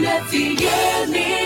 Brasília FM.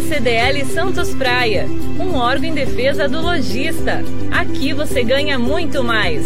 CDL Santos Praia, um órgão em defesa do lojista. Aqui você ganha muito mais.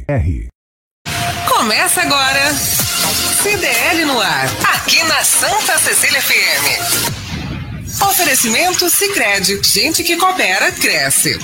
R. Começa agora. CDL no ar. Aqui na Santa Cecília FM. Oferecimento Sicredi. Gente que coopera cresce.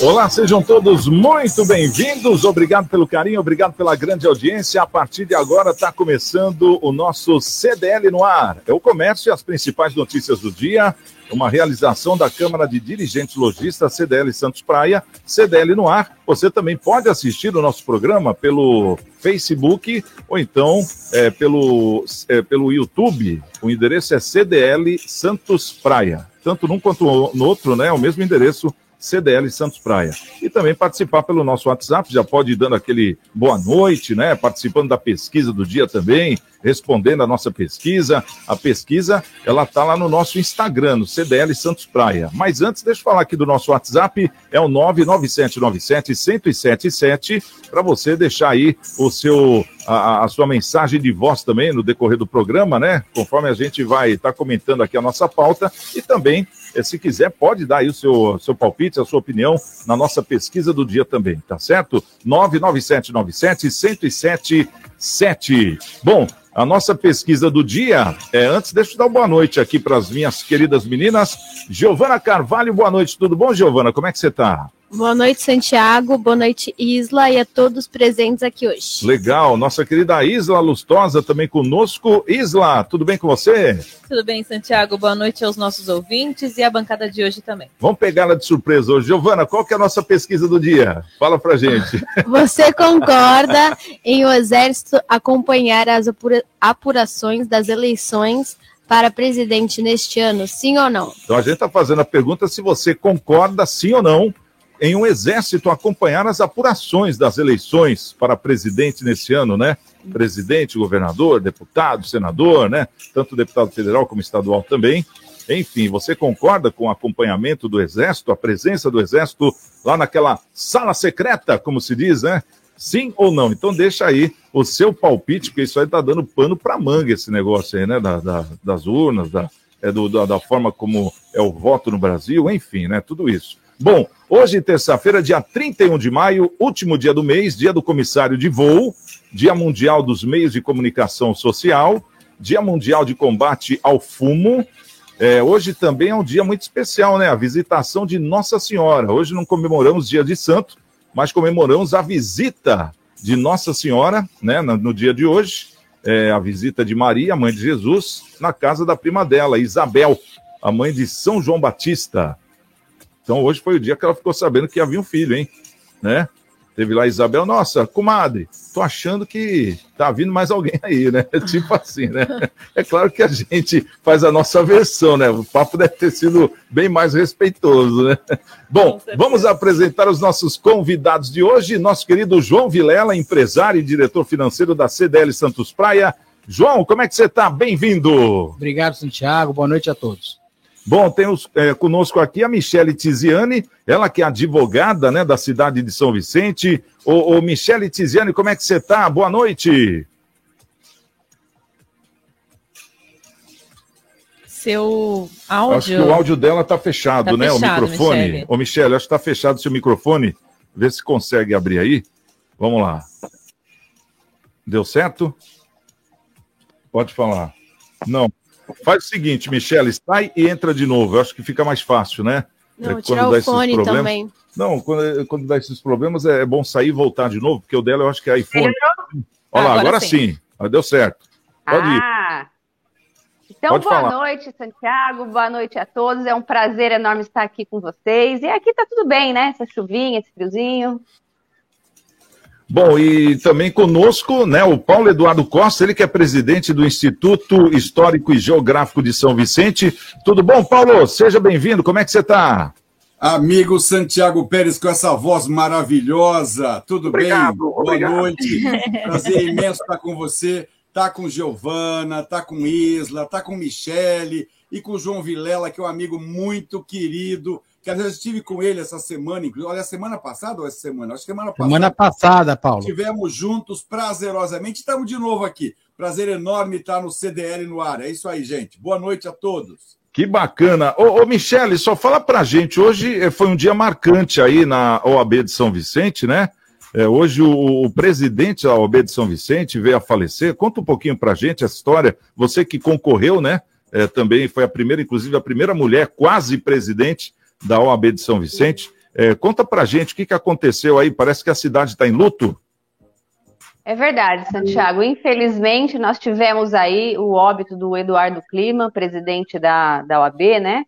Olá, sejam todos muito bem-vindos. Obrigado pelo carinho, obrigado pela grande audiência. A partir de agora está começando o nosso CDL no ar. É o comércio e as principais notícias do dia. Uma realização da Câmara de Dirigentes Logistas CDL Santos Praia, CDL no ar. Você também pode assistir o nosso programa pelo Facebook ou então é, pelo, é, pelo YouTube. O endereço é CDL Santos Praia. Tanto num quanto no outro, né? É o mesmo endereço CDL Santos Praia. E também participar pelo nosso WhatsApp, já pode ir dando aquele boa noite, né? Participando da pesquisa do dia também, respondendo a nossa pesquisa. A pesquisa, ela tá lá no nosso Instagram, no CDL Santos Praia. Mas antes, deixa eu falar aqui do nosso WhatsApp, é o 99797-1077, para você deixar aí o seu, a, a, sua mensagem de voz também no decorrer do programa, né? Conforme a gente vai estar tá comentando aqui a nossa pauta e também se quiser, pode dar aí o seu, seu palpite, a sua opinião na nossa pesquisa do dia também, tá certo? 99797-1077. Bom, a nossa pesquisa do dia, é, antes, deixa eu dar uma boa noite aqui para as minhas queridas meninas. Giovana Carvalho, boa noite, tudo bom, Giovana? Como é que você está? Boa noite, Santiago. Boa noite, Isla, e a todos presentes aqui hoje. Legal. Nossa querida Isla Lustosa também conosco. Isla, tudo bem com você? Tudo bem, Santiago. Boa noite aos nossos ouvintes e à bancada de hoje também. Vamos pegá-la de surpresa hoje. Giovana, qual que é a nossa pesquisa do dia? Fala pra gente. Você concorda em o Exército acompanhar as apura apurações das eleições para presidente neste ano, sim ou não? Então a gente está fazendo a pergunta se você concorda sim ou não em um exército acompanhar as apurações das eleições para presidente nesse ano, né? Presidente, governador, deputado, senador, né? Tanto deputado federal como estadual também. Enfim, você concorda com o acompanhamento do exército, a presença do exército lá naquela sala secreta, como se diz, né? Sim ou não? Então deixa aí o seu palpite, porque isso aí tá dando pano para manga esse negócio aí, né? Da, da, das urnas, da, é do, da, da forma como é o voto no Brasil, enfim, né? Tudo isso. Bom, hoje, terça-feira, dia 31 de maio, último dia do mês, dia do comissário de voo, dia mundial dos meios de comunicação social, dia mundial de combate ao fumo. É, hoje também é um dia muito especial, né? A visitação de Nossa Senhora. Hoje não comemoramos dia de santo, mas comemoramos a visita de Nossa Senhora, né? No dia de hoje, é, a visita de Maria, mãe de Jesus, na casa da prima dela, Isabel, a mãe de São João Batista. Então hoje foi o dia que ela ficou sabendo que havia um filho, hein? Né? Teve lá a Isabel, nossa, comadre, tô achando que tá vindo mais alguém aí, né? Tipo assim, né? É claro que a gente faz a nossa versão, né? O papo deve ter sido bem mais respeitoso, né? Bom, vamos apresentar os nossos convidados de hoje. Nosso querido João Vilela, empresário e diretor financeiro da CDL Santos Praia. João, como é que você está? Bem-vindo. Obrigado, Santiago. Boa noite a todos. Bom, temos é, conosco aqui a Michele Tiziane, ela que é advogada né, da cidade de São Vicente. Ô, ô Michele Tiziane, como é que você está? Boa noite. Seu áudio. Acho que o áudio dela está fechado, Tá né? fechado, o microfone. Michele. Ô, Michele, acho que está fechado seu microfone. Vê se consegue abrir aí. Vamos lá. Deu certo? Pode falar. Não. Faz o seguinte, Michele, sai e entra de novo. Eu acho que fica mais fácil, né? Não, É, tirar dá o esses fone problemas- também. Não, quando, quando dá esses problemas é bom sair e voltar de novo, porque o dela eu acho que é iPhone. Olha lá, Agora agora, sim. sim. Ah, Deu certo. Pode ir. Ah, então Pode boa falar. noite, Santiago, boa noite a todos. É um prazer enorme estar aqui com vocês. E aqui tá tudo bem, né? Essa chuvinha, esse friozinho. Bom, e também conosco, né, o Paulo Eduardo Costa, ele que é presidente do Instituto Histórico e Geográfico de São Vicente. Tudo bom, Paulo? Seja bem-vindo. Como é que você está? Amigo Santiago Pérez, com essa voz maravilhosa, tudo Obrigado, bem? obrigado. Boa noite, prazer imenso estar com você, tá com Giovana, tá com Isla, tá com Michele e com João Vilela, que é um amigo muito querido, que às vezes eu estive com ele essa semana, inclusive, olha, semana passada ou essa semana? Acho que semana passada. Semana passada, Paulo. Estivemos juntos prazerosamente, estamos de novo aqui. Prazer enorme estar no CDL no ar. É isso aí, gente. Boa noite a todos. Que bacana. Ô, ô Michele, só fala pra gente, hoje eh, foi um dia marcante aí na OAB de São Vicente, né? É, hoje o, o presidente da OAB de São Vicente veio a falecer. Conta um pouquinho pra gente essa história. Você que concorreu, né? É, também foi a primeira, inclusive a primeira mulher quase presidente da OAB de São Vicente. É, conta pra gente o que, que aconteceu aí. Parece que a cidade está em luto. É verdade, Santiago. Infelizmente, nós tivemos aí o óbito do Eduardo Clima, presidente da, da OAB, né?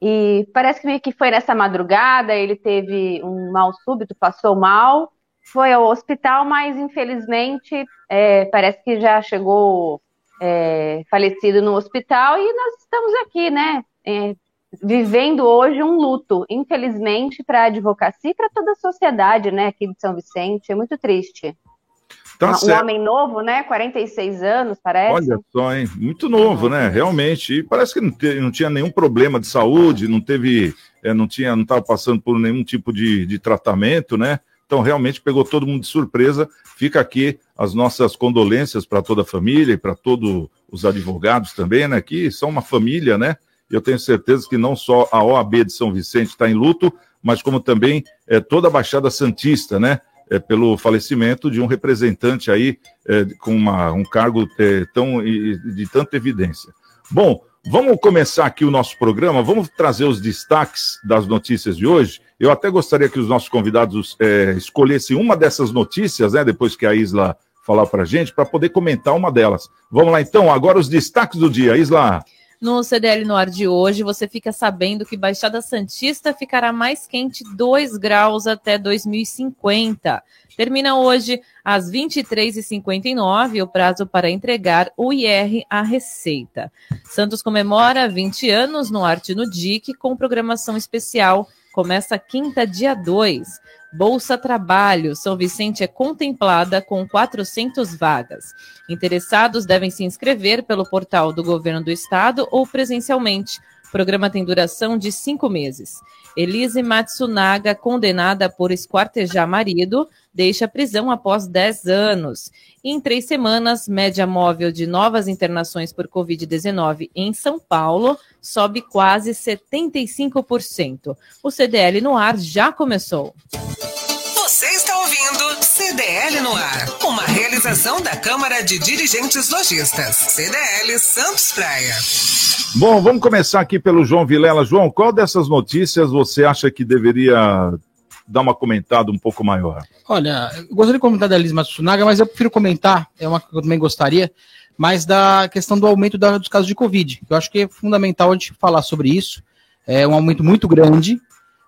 E parece que foi nessa madrugada, ele teve um mal súbito, passou mal, foi ao hospital, mas infelizmente é, parece que já chegou é, falecido no hospital e nós estamos aqui, né? é, vivendo hoje um luto, infelizmente, para a advocacia e para toda a sociedade, né, aqui de São Vicente. É muito triste. Tá um certo. homem novo, né? 46 anos, parece. Olha só, hein? Muito novo, né? Realmente. E parece que não, te- não tinha nenhum problema de saúde, não teve, eh, não tinha, não estava passando por nenhum tipo de, de tratamento, né? Então realmente pegou todo mundo de surpresa. Fica aqui as nossas condolências para toda a família e para todos os advogados também, né? Que são uma família, né? Eu tenho certeza que não só a OAB de São Vicente está em luto, mas como também eh, toda a Baixada Santista, né? é, pelo falecimento de um representante aí é, com uma, um cargo é, tão, de tanta evidência. Bom, vamos começar aqui o nosso programa, vamos trazer os destaques das notícias de hoje. Eu até gostaria que os nossos convidados é, escolhessem uma dessas notícias, né, depois que a Isla falar para gente, para poder comentar uma delas. Vamos lá então, agora os destaques do dia. Isla. No CDL no ar de hoje, você fica sabendo que Baixada Santista ficará mais quente 2 graus até 2050. Termina hoje às 23h59 o prazo para entregar o IR à Receita. Santos comemora 20 anos no Arte no DIC com programação especial. Começa quinta, dia 2. Bolsa Trabalho, São Vicente é contemplada com 400 vagas. Interessados devem se inscrever pelo portal do Governo do Estado ou presencialmente. O programa tem duração de cinco meses. Elise Matsunaga, condenada por esquartejar marido, deixa a prisão após 10 anos. Em três semanas, média móvel de novas internações por Covid-19 em São Paulo sobe quase 75%. O CDL no ar já começou. CDL no ar, uma realização da Câmara de Dirigentes Lojistas, CDL Santos Praia. Bom, vamos começar aqui pelo João Vilela. João, qual dessas notícias você acha que deveria dar uma comentada um pouco maior? Olha, eu gostaria de comentar da Liz Matsunaga, mas eu prefiro comentar, é uma que eu também gostaria, mas da questão do aumento da- dos casos de Covid. Eu acho que é fundamental a gente falar sobre isso. É um aumento muito grande.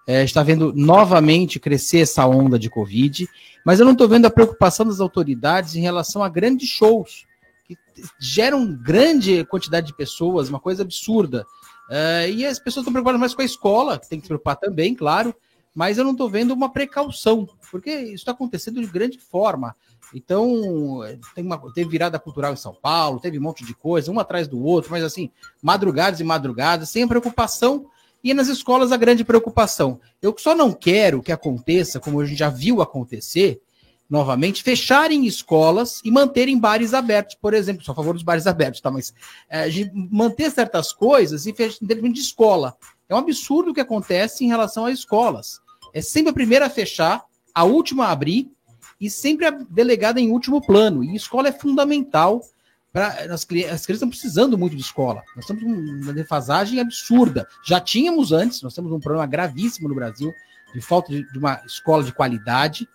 É, está vendo novamente crescer essa onda de Covid, mas eu não estou vendo a preocupação das autoridades em relação a grandes shows, que geram grande quantidade de pessoas, uma coisa absurda. É, e as pessoas estão preocupadas mais com a escola, que tem que se preocupar também, claro, mas eu não estou vendo uma precaução, porque isso está acontecendo de grande forma. Então, tem uma, teve virada cultural em São Paulo, teve um monte de coisa, um atrás do outro, mas assim, madrugadas e madrugadas, sem preocupação, e nas escolas a grande preocupação. Eu só não quero que aconteça, como a gente já viu acontecer, novamente, fecharem escolas e manterem bares abertos, por exemplo, sou a favor dos bares abertos, tá? Mas é, manter certas coisas e fechar de escola. É um absurdo o que acontece em relação às escolas. É sempre a primeira a fechar, a última a abrir e sempre a delegada em último plano. E escola é fundamental para as, as crianças estão precisando muito de escola. Nós temos uma defasagem absurda. Já tínhamos antes, nós temos um problema gravíssimo no Brasil de falta de, de uma escola de qualidade,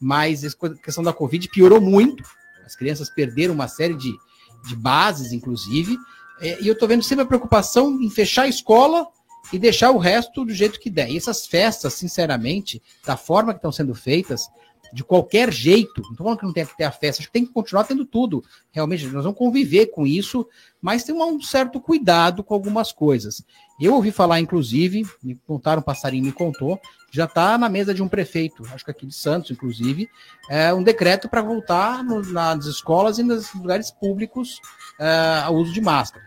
mas a questão da Covid piorou muito. As crianças perderam uma série de, de bases, inclusive, é, e eu estou vendo sempre a preocupação em fechar a escola e deixar o resto do jeito que der. E essas festas, sinceramente, da forma que estão sendo feitas, de qualquer jeito. Não estou falando que não tem que ter a festa, acho que tem que continuar tendo tudo. Realmente, nós vamos conviver com isso, mas tem um certo cuidado com algumas coisas. Eu ouvi falar, inclusive, me contaram, um passarinho me contou, já está na mesa de um prefeito, acho que aqui de Santos, inclusive, é um decreto para voltar no, nas escolas e nos lugares públicos é, ao uso de máscara.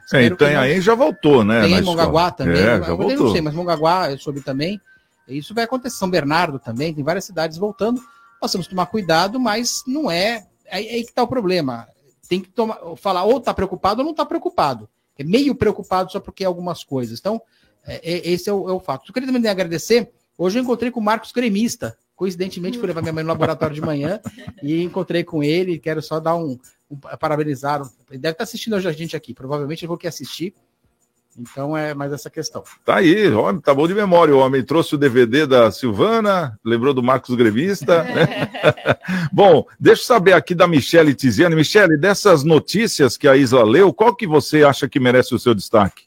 É, aí já voltou, né? Tem em Mongaguá também. É, já eu voltou. não sei, mas Mongaguá eu soube também. Isso vai acontecer. São Bernardo também, tem várias cidades voltando. Nós temos que tomar cuidado, mas não é. É aí que está o problema. Tem que tomar, falar ou está preocupado ou não está preocupado. É meio preocupado só porque é algumas coisas. Então, é, é, esse é o, é o fato. Eu queria também agradecer. Hoje eu encontrei com o Marcos Gremista. Coincidentemente, fui levar minha mãe no laboratório de manhã e encontrei com ele. Quero só dar um, um parabenizar. Ele deve estar assistindo hoje a gente aqui. Provavelmente eu vou que assistir. Então é mais essa questão. Tá aí, homem, tá bom de memória. O homem trouxe o DVD da Silvana, lembrou do Marcos Grevista. Né? bom, deixa eu saber aqui da Michele Tiziane. Michele, dessas notícias que a Isla leu, qual que você acha que merece o seu destaque?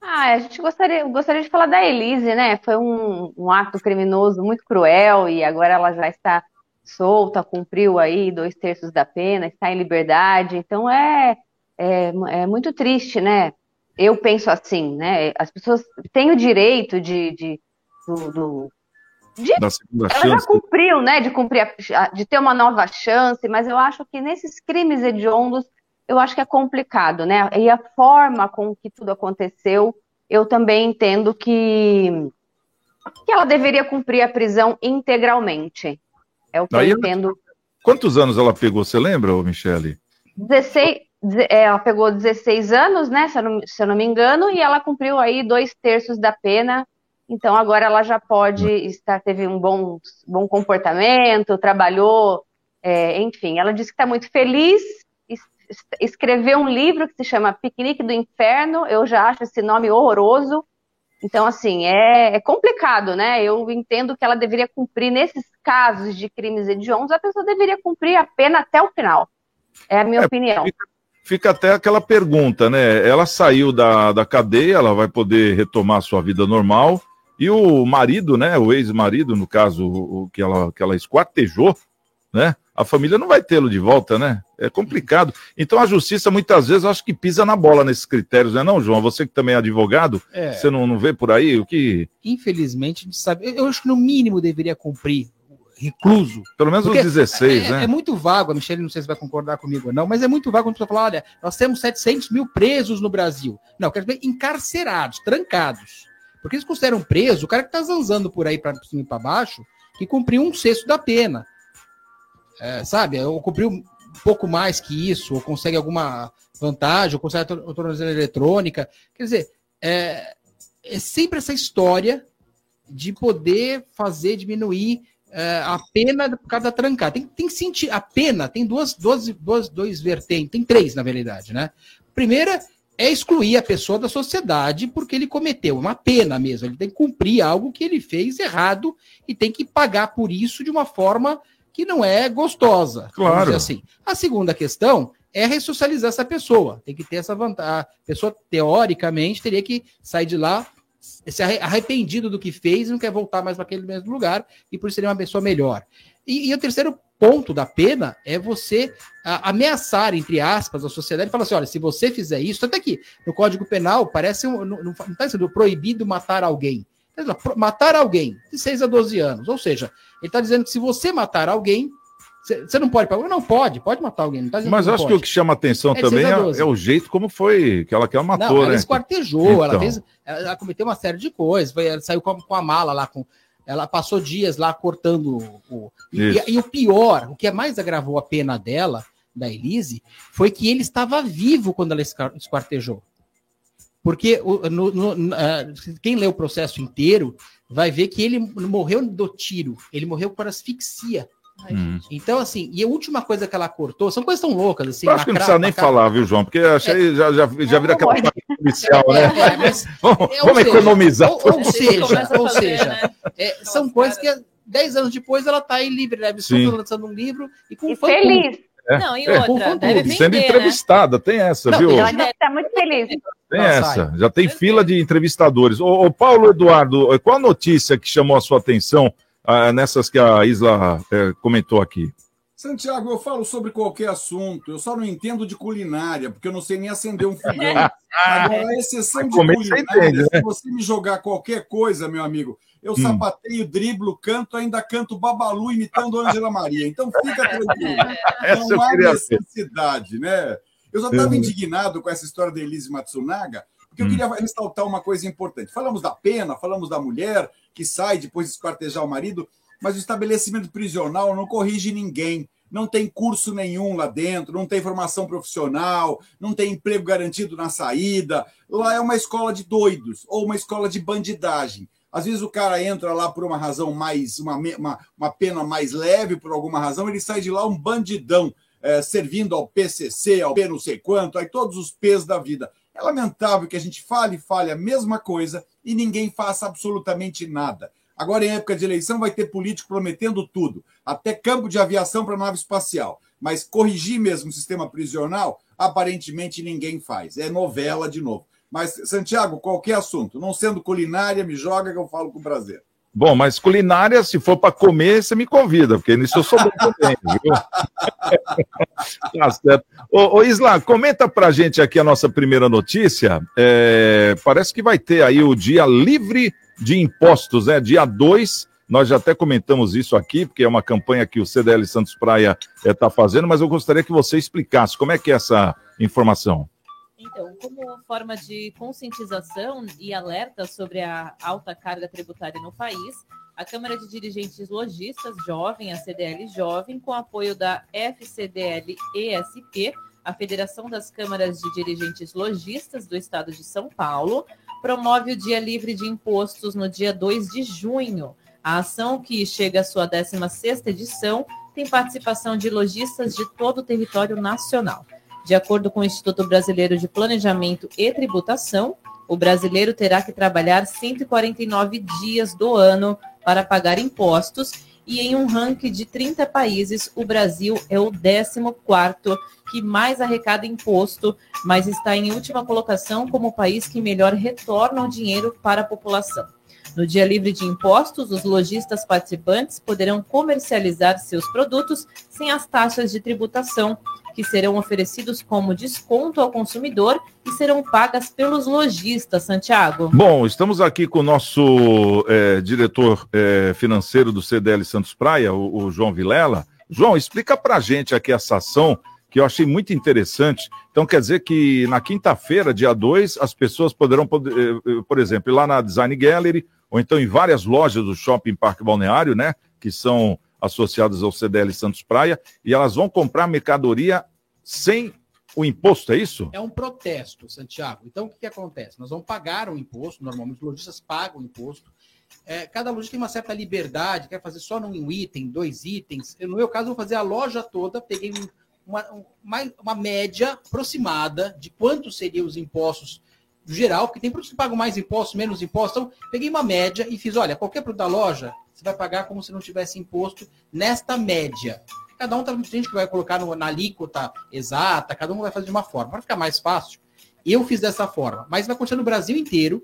Ah, a gente gostaria, gostaria de falar da Elise, né? Foi um, um ato criminoso muito cruel e agora ela já está solta, cumpriu aí dois terços da pena, está em liberdade. Então é, é, é muito triste, né? Eu penso assim, né? As pessoas têm o direito de, de do, do de, ela chance. já cumpriu, né? De cumprir, a, de ter uma nova chance, mas eu acho que nesses crimes hediondos, eu acho que é complicado, né? E a forma com que tudo aconteceu, eu também entendo que que ela deveria cumprir a prisão integralmente. É o que Aí, eu entendo. Quantos anos ela pegou, você lembra, Michele? 16, é, ela pegou 16 anos, né, se eu, não, se eu não me engano, e ela cumpriu aí dois terços da pena. Então agora ela já pode estar, teve um bom, bom comportamento, trabalhou, é, enfim. Ela disse que está muito feliz, escreveu um livro que se chama Piquenique do Inferno. Eu já acho esse nome horroroso. Então, assim, é, é, complicado, né? Eu entendo que ela deveria cumprir, nesses casos de crimes hediondos, a pessoa deveria cumprir a pena até o final. É a minha é, opinião. Fica, fica até aquela pergunta, né? Ela saiu da, da cadeia, ela vai poder retomar sua vida normal. E o marido, né? O ex-marido, no caso, o, que, ela, que ela esquartejou, né? A família não vai tê-lo de volta, né? É complicado. Então a justiça muitas vezes acho que pisa na bola nesses critérios, né? Não, João? Você que também é advogado, é. você não, não vê por aí o que. Infelizmente, a gente sabe. Eu acho que no mínimo deveria cumprir recluso. Pelo menos Porque os 16, é, né? É muito vago, a Michelle não sei se vai concordar comigo ou não, mas é muito vago quando você fala, olha, nós temos 700 mil presos no Brasil. Não, quero dizer encarcerados, trancados. Porque eles consideram preso o cara que está zanzando por aí para cima e para baixo, que cumpriu um sexto da pena. É, sabe? Ou cumpriu um pouco mais que isso, ou consegue alguma vantagem, ou consegue a tornozela eletrônica. Quer dizer, é, é sempre essa história de poder fazer diminuir é, a pena por causa da trancada. Tem, tem que sentir. A pena tem duas, duas, duas, dois vertentes, tem três, na verdade, né? Primeira é excluir a pessoa da sociedade porque ele cometeu uma pena mesmo. Ele tem que cumprir algo que ele fez errado e tem que pagar por isso de uma forma que não é gostosa. Claro. assim. A segunda questão é ressocializar essa pessoa. Tem que ter essa vantagem. A pessoa, teoricamente, teria que sair de lá se arre- arrependido do que fez não quer voltar mais para aquele mesmo lugar e por isso seria uma pessoa melhor. E, e o terceiro ponto da pena é você a- ameaçar, entre aspas, a sociedade e falar assim: olha, se você fizer isso, até aqui no Código Penal parece um, não está sendo proibido matar alguém. Tá Matar alguém de 6 a 12 anos. Ou seja, ele está dizendo que se você matar alguém, você não pode pagar. Não pode, pode matar alguém. Tá Mas acho que o que chama atenção É também é, é o jeito como foi que ela, que ela matou, não, ela né? esquartejou, ela Então. fez. Ela, ela cometeu uma série de coisas. Foi, ela saiu com a, com a mala lá, com. Ela passou dias lá cortando o. E, e- e o pior, o que mais agravou a pena dela, da Elise, foi que ele estava vivo quando ela esquartejou. Porque o- no- no- ah, quem lê o processo inteiro vai ver que ele não morreu do tiro, ele morreu por asfixia. Hum. Então, assim, e a última coisa que ela cortou, são coisas tão loucas, assim. Eu acho que não precisa nem macra- falar, viu, João? Porque achei, já, já, já vira aquela parte policial, né? É, é, mas- Vamos, é, ou vamos seja, economizar. Ou, ou seja, ou seja, né? é, são coisas que 10 anos depois ela tá aí livre, né? Absoluta, lançando um livro e com E fã feliz. É, Não, e é, outra, deve tudo. Sendo vender, né? entrevistada, tem essa, Não, viu? Ela deve estar muito feliz. Tem Ela essa. Já tem fila de entrevistadores. Ô, ô, Paulo Eduardo, qual a notícia que chamou a sua atenção ah, nessas que a Isla eh, comentou aqui? Santiago, eu falo sobre qualquer assunto, eu só não entendo de culinária, porque eu não sei nem acender um fogão. Agora, a exceção de culinária, entende, né? se você me jogar qualquer coisa, meu amigo, eu Hum. sapateio, driblo, canto, ainda canto babalu imitando Ângela Maria. Então fica tranquilo. Não há ver. necessidade, né? Eu já estava Uhum. indignado com essa história da Elise Matsunaga, porque eu Hum. queria ressaltar uma coisa importante. Falamos da pena, falamos da mulher que sai depois de esquartejar o marido, mas o estabelecimento prisional não corrige ninguém. Não tem curso nenhum lá dentro, não tem formação profissional, não tem emprego garantido na saída. Lá é uma escola de doidos ou uma escola de bandidagem. Às vezes o cara entra lá por uma razão mais, uma, uma, uma pena mais leve, por alguma razão, ele sai de lá um bandidão, eh, servindo ao PCC, ao P não sei quanto, aí todos os P's da vida. É lamentável que a gente fale e fale a mesma coisa e ninguém faça absolutamente nada. Agora, em época de eleição, vai ter político prometendo tudo, até campo de aviação para nave espacial. Mas corrigir mesmo o sistema prisional, aparentemente ninguém faz. É novela de novo. Mas, Santiago, qualquer assunto, não sendo culinária, me joga que eu falo com prazer. Bom, mas culinária, se for para comer, você me convida, porque nisso eu sou bom também, viu? tá certo. Ô, ô, Isla, comenta pra gente aqui a nossa primeira notícia. É, parece que vai ter aí o dia livre de impostos, né? Dia 2. Nós já até comentamos isso aqui, porque é uma campanha que o CDL Santos Praia está fazendo, mas eu gostaria que você explicasse como é que é essa informação. Então, como forma de conscientização e alerta sobre a alta carga tributária no país, a Câmara de Dirigentes Logistas Jovem, a CDL Jovem, com apoio da FCDL-ESP, a Federação das Câmaras de Dirigentes Logistas do Estado de São Paulo, promove o Dia Livre de Impostos no dia 2 de junho. A ação, que chega à sua 16ª edição, tem participação de lojistas de todo o território nacional. De acordo com o Instituto Brasileiro de Planejamento e Tributação, o brasileiro terá que trabalhar 149 dias do ano para pagar impostos e em um ranking de 30 países, o Brasil é o 14º que mais arrecada imposto, mas está em última colocação como o país que melhor retorna o dinheiro para a população. No dia livre de impostos, os lojistas participantes poderão comercializar seus produtos sem as taxas de tributação, que serão oferecidos como desconto ao consumidor e serão pagas pelos lojistas, Santiago. Bom, estamos aqui com o nosso eh, diretor eh, financeiro do CDL Santos Praia, o, o João Vilela. João, explica pra gente aqui essa ação que eu achei muito interessante. Então, quer dizer que na quinta-feira, dia 2, as pessoas poderão, poder, eh, eh, por exemplo, ir lá na Design Gallery, ou então em várias lojas do Shopping Parque Balneário, né? Que são associadas ao CDL Santos Praia, e elas vão comprar mercadoria sem o imposto, é isso? É um protesto, Santiago. Então, o que, que acontece? Nós vamos pagar o imposto, normalmente os lojistas pagam o imposto. É, cada lojista tem uma certa liberdade, quer fazer só num item, dois itens. Eu, no meu caso, vou fazer a loja toda, peguei um- uma, um- uma, uma média aproximada de quanto seriam os impostos geral, porque tem produtos que pagam mais impostos, menos impostos. Então, peguei uma média e fiz, olha, qualquer produto da loja, você vai pagar como se não tivesse imposto nesta média. Cada um tá, gente que vai colocar no- na alíquota exata, cada um vai fazer de uma forma. Para ficar mais fácil, eu fiz dessa forma. Mas vai acontecer no Brasil inteiro.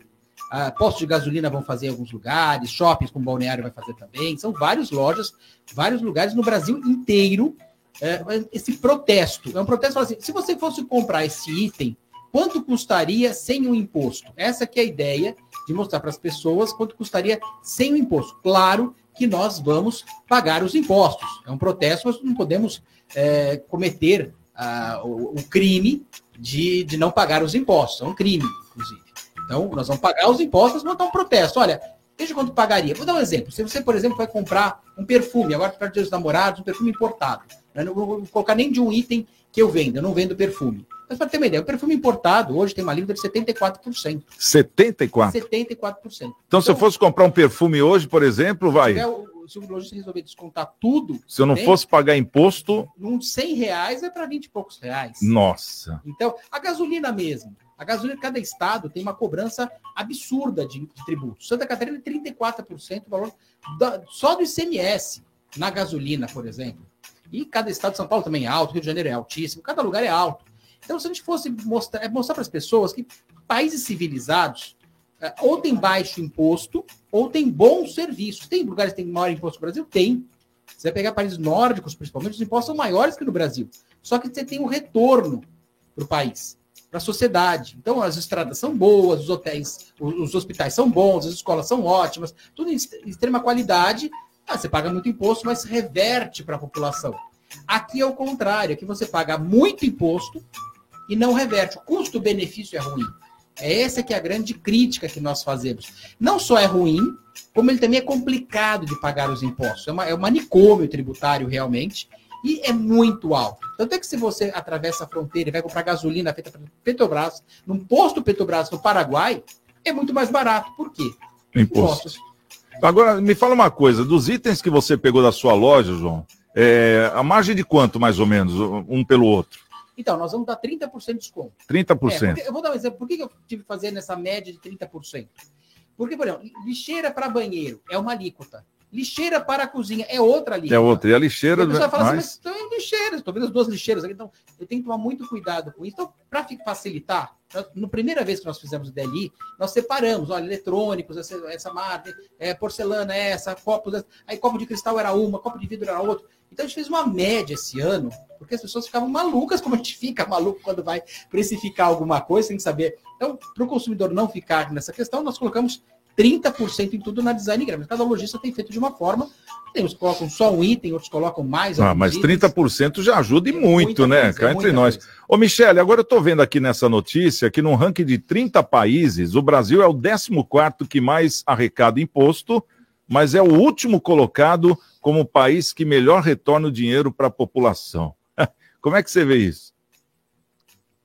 ah, postos de gasolina vão fazer em alguns lugares, shoppings com balneário vai fazer também. São várias lojas, vários lugares no Brasil inteiro. é, esse protesto. É um protesto assim: se você fosse comprar esse item, quanto custaria sem o imposto? Essa que é a ideia de mostrar para as pessoas quanto custaria sem o imposto. Claro que nós vamos pagar os impostos. É um protesto, mas não podemos é, cometer ah, o, o crime de, de não pagar os impostos. É um crime, inclusive. Então, nós vamos pagar os impostos, montar um protesto. Olha, veja quanto pagaria. Vou dar um exemplo. Se você, por exemplo, vai comprar um perfume, agora para os namorados, um perfume importado. Eu não vou colocar nem de um item que eu vendo, eu não vendo perfume. Mas para ter uma ideia, o perfume importado hoje tem uma alíquota de 74%. 74. 74%. Então, se eu fosse comprar um perfume hoje, por exemplo, vai. Se, o, se o lojista resolver descontar tudo, Se eu não fosse pagar imposto, uns 100 reais é para 20 e poucos reais. nossa. Então, a gasolina mesmo. A gasolina, cada estado tem uma cobrança absurda de, de tributo. Santa Catarina é 34% do valor da- só do ICMS na gasolina, por exemplo. E cada estado, São Paulo também é alto, Rio de Janeiro é altíssimo, cada lugar é alto. Então, se a gente fosse mostrar, é mostrar para as pessoas que países civilizados eh, ou tem baixo imposto ou tem bons serviços. Tem lugares que tem maior imposto que o Brasil? Tem. Você vai pegar países nórdicos, principalmente, os impostos são maiores que no Brasil. Só que você tem um retorno para o país, para a sociedade. Então, as estradas são boas, os hotéis, os, os hospitais são bons, as escolas são ótimas, tudo em extrema qualidade. Ah, você paga muito imposto, mas reverte para a população. Aqui é o contrário, aqui você paga muito imposto e não reverte. O custo-benefício é ruim. É essa que é a grande crítica que nós fazemos. Não só é ruim, como ele também é complicado de pagar os impostos. É, uma, é um manicômio tributário realmente e é muito alto. Tanto é que se você atravessa a fronteira e vai comprar gasolina feita pela Petrobras, num posto Petrobras no Paraguai, é muito mais barato. Por quê? Imposto. Agora, me fala uma coisa: dos itens que você pegou da sua loja, João, é, a margem de quanto, mais ou menos, um pelo outro? Então, nós vamos dar 30% de desconto. 30%. É, eu vou dar um exemplo. Por que eu tive que fazer nessa média de 30%? Porque, por exemplo, lixeira para banheiro é uma alíquota. Lixeira para a cozinha é outra alíquota. É outra. E a lixeira. E a pessoa fala assim, mais- mas então é lixeiras, estou vendo as duas lixeiras aqui, então eu tenho que tomar muito cuidado com isso. Então, para facilitar, nós- na primeira vez que nós fizemos o DLI, nós separamos, olha, eletrônicos, essa, essa marca, é, porcelana essa, copos, essa, aí copo de cristal era uma, copo de vidro era outra. Então a gente fez uma média esse ano, porque as pessoas ficavam malucas, como a gente fica maluco quando vai precificar alguma coisa, sem saber. Então, para o consumidor não ficar nessa questão, nós colocamos 30% em tudo na design gráfico. Cada lojista tem feito de uma forma. Tem uns que colocam só um item, outros colocam mais. Ah, mas itens. 30% já ajuda e muito, muita né? coisa, Cá entre nós. Ô, Michele, agora eu tô vendo aqui nessa notícia que num ranking de 30 países, o Brasil é o 14 que mais arrecada imposto, mas é o último colocado como país que melhor retorna o dinheiro para a população. Como é que você vê isso?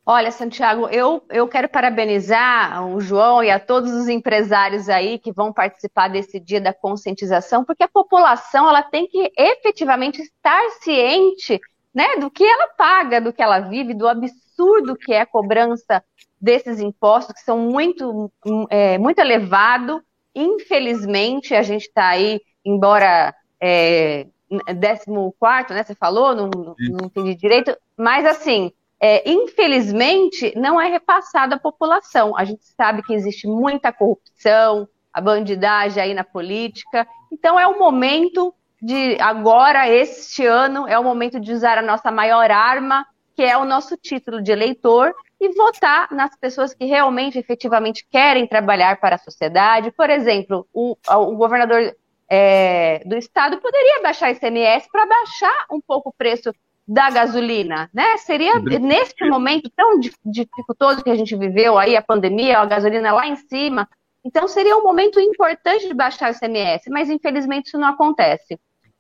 Olha, Santiago, eu, eu quero parabenizar o João e a todos os empresários aí que vão participar desse dia da conscientização, porque a população ela tem que efetivamente estar ciente né, do que ela paga, do que ela vive, do absurdo que é a cobrança desses impostos, que são muito, é, muito elevado. Infelizmente, a gente está aí, embora é, 14, né? Você falou, não, não entendi direito, mas assim, é, infelizmente, não é repassado à população. A gente sabe que existe muita corrupção, a bandidagem aí na política. Então, é o momento de, agora, este ano, é o momento de usar a nossa maior arma, que é o nosso título de eleitor, e votar nas pessoas que realmente, efetivamente, querem trabalhar para a sociedade. Por exemplo, o, o governador é, do estado poderia baixar ICMS para baixar um pouco o preço da gasolina, né? Seria neste momento tão dificultoso que a gente viveu aí, a pandemia, a gasolina lá em cima. Então, seria um momento importante de baixar o ICMS, mas infelizmente isso não acontece.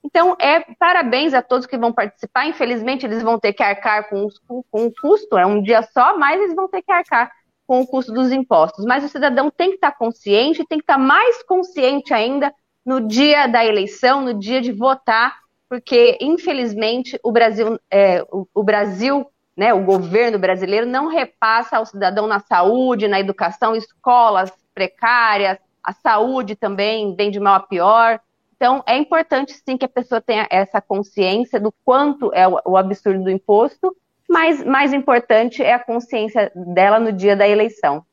Então, é parabéns a todos que vão participar. Infelizmente, eles vão ter que arcar com, com, com o custo, é um dia só, mas eles vão ter que arcar com o custo dos impostos. Mas o cidadão tem que estar consciente, tem que estar mais consciente ainda no dia da eleição, no dia de votar, porque infelizmente o Brasil, é, o, o, Brasil, né, o governo brasileiro não repassa ao cidadão na saúde, na educação, escolas precárias, a saúde também vem de mal a pior. Então é importante sim que a pessoa tenha essa consciência do quanto é o, absurdo do imposto, mas mais importante é a consciência dela no dia da eleição.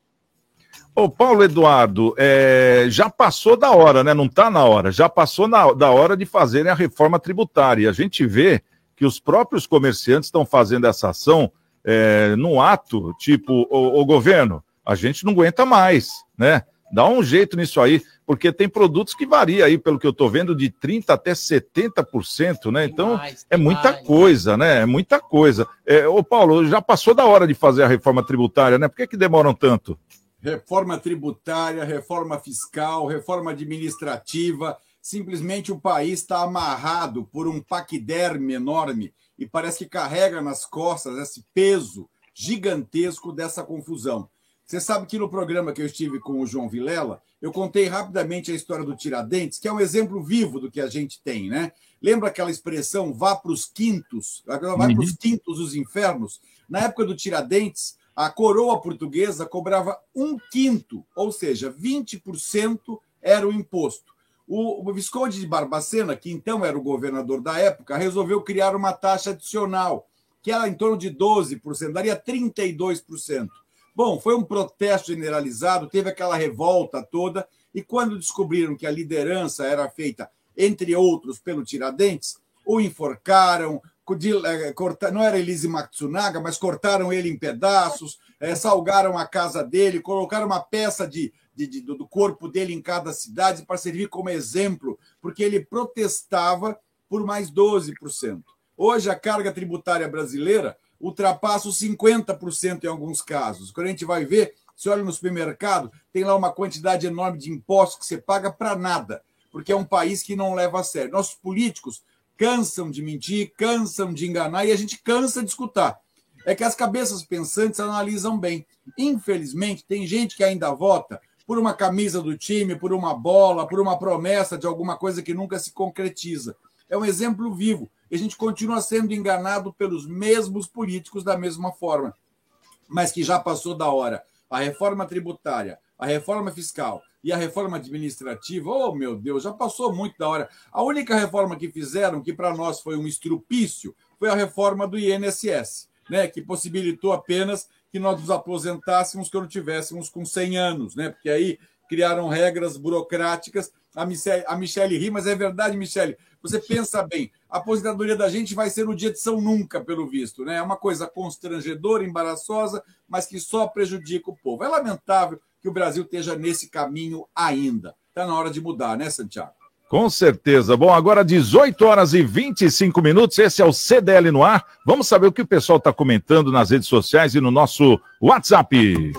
Ô, Paulo Eduardo, é, já passou da hora, né? Não está na hora, já passou na- da hora de fazerem a reforma tributária. A gente vê que os próprios comerciantes estão fazendo essa ação é, num ato, tipo, o, governo, a gente não aguenta mais, né? Dá um jeito nisso aí, porque tem produtos que varia aí, pelo que eu estou vendo, de 30% até 70%, né? Então, é muita coisa, né? É muita coisa. É, ô, Paulo, já passou da hora de fazer a reforma tributária, né? Por que, que demoram tanto? Reforma tributária, reforma fiscal, reforma administrativa. Simplesmente o país está amarrado por um paquiderme enorme e parece que carrega nas costas esse peso gigantesco dessa confusão. Você sabe que no programa que eu estive com o João Vilela, eu contei rapidamente a história do Tiradentes, que é um exemplo vivo do que a gente tem, né? Lembra aquela expressão vá para os quintos, vai para os quintos dos infernos? Na época do Tiradentes, a coroa portuguesa cobrava um quinto, ou seja, 20% era o imposto. O Visconde de Barbacena, que então era o governador da época, resolveu criar uma taxa adicional, que era em torno de 12%, daria 32%. Bom, foi um protesto generalizado, teve aquela revolta toda, e quando descobriram que a liderança era feita, entre outros, pelo Tiradentes, o enforcaram, eh, não era Elise Matsunaga, mas cortaram ele em pedaços, eh, salgaram a casa dele, colocaram uma peça de, de- de- do corpo dele em cada cidade para servir como exemplo, porque ele protestava por mais 12%. Hoje, a carga tributária brasileira ultrapassa os 50% em alguns casos. Quando a gente vai ver, você olha no supermercado, tem lá uma quantidade enorme de impostos que você paga para nada, porque é um país que não leva a sério. Nossos políticos cansam de mentir, cansam de enganar e a gente cansa de escutar. É que as cabeças pensantes analisam bem. Infelizmente, tem gente que ainda vota por uma camisa do time, por uma bola, por uma promessa de alguma coisa que nunca se concretiza. É um exemplo vivo. E a gente continua sendo enganado pelos mesmos políticos da mesma forma. Mas que já passou da hora. A reforma tributária, a reforma fiscal e a reforma administrativa, oh meu Deus, já passou muito da hora. A única reforma que fizeram, que para nós foi um estrupício, foi a reforma do INSS, né, que possibilitou apenas que nós nos aposentássemos quando tivéssemos com 100 anos, né, porque aí criaram regras burocráticas. A Michelle, a Michelle ri, mas é verdade, Michelle. Você pensa bem, a aposentadoria da gente vai ser no dia de São Nunca, pelo visto. Né? É uma coisa constrangedora, embaraçosa, mas que só prejudica o povo. É lamentável que o Brasil esteja nesse caminho ainda. Está na hora de mudar, né, Santiago? Com certeza. Bom, agora 18 horas e 25 minutos. Esse é o CDL no ar. Vamos saber o que o pessoal está comentando nas redes sociais e no nosso WhatsApp.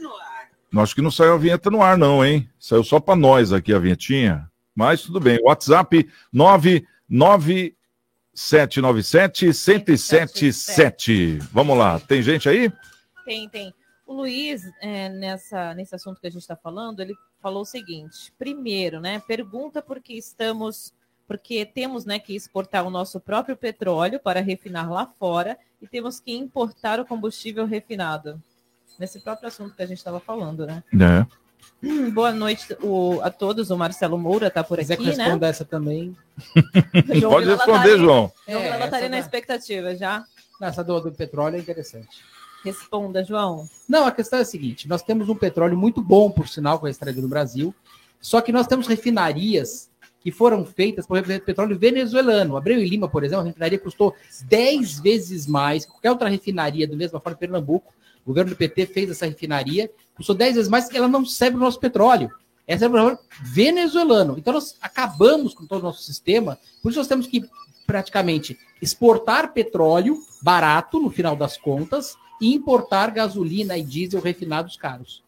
No ar. Acho que não saiu a vinheta no ar, não, hein? Saiu só para nós aqui a vinhetinha. Mas tudo bem. WhatsApp 99797-1077. Vamos lá. Tem gente aí? Tem, tem. O Luiz, é, nessa, nesse assunto que a gente está falando, ele falou o seguinte: primeiro, né? Pergunta por que estamos, porque temos né, que exportar o nosso próprio petróleo para refinar lá fora e temos que importar o combustível refinado. Nesse próprio assunto que a gente estava falando, né? É. Hum, Boa noite o- a todos. O Marcelo Moura está por quiser aqui, que né? responda essa também. João Pode Vilela tá responder. João. João É, essa na da- expectativa já. Essa do, do petróleo é interessante. Responda, João. Não, a questão é a seguinte: nós temos um petróleo muito bom, por sinal, que é extraído no Brasil, só que nós temos refinarias que foram feitas por exemplo, petróleo venezuelano. Abreu e Lima, por exemplo, a refinaria custou 10 vezes mais que qualquer outra refinaria do mesma forma em Pernambuco. O governo do PT fez essa refinaria, custou 10 vezes mais ela não serve o nosso petróleo. Essa é o petróleo venezuelano. Então nós acabamos com todo o nosso sistema, por isso nós temos que praticamente exportar petróleo barato, no final das contas, e importar gasolina e diesel refinados caros.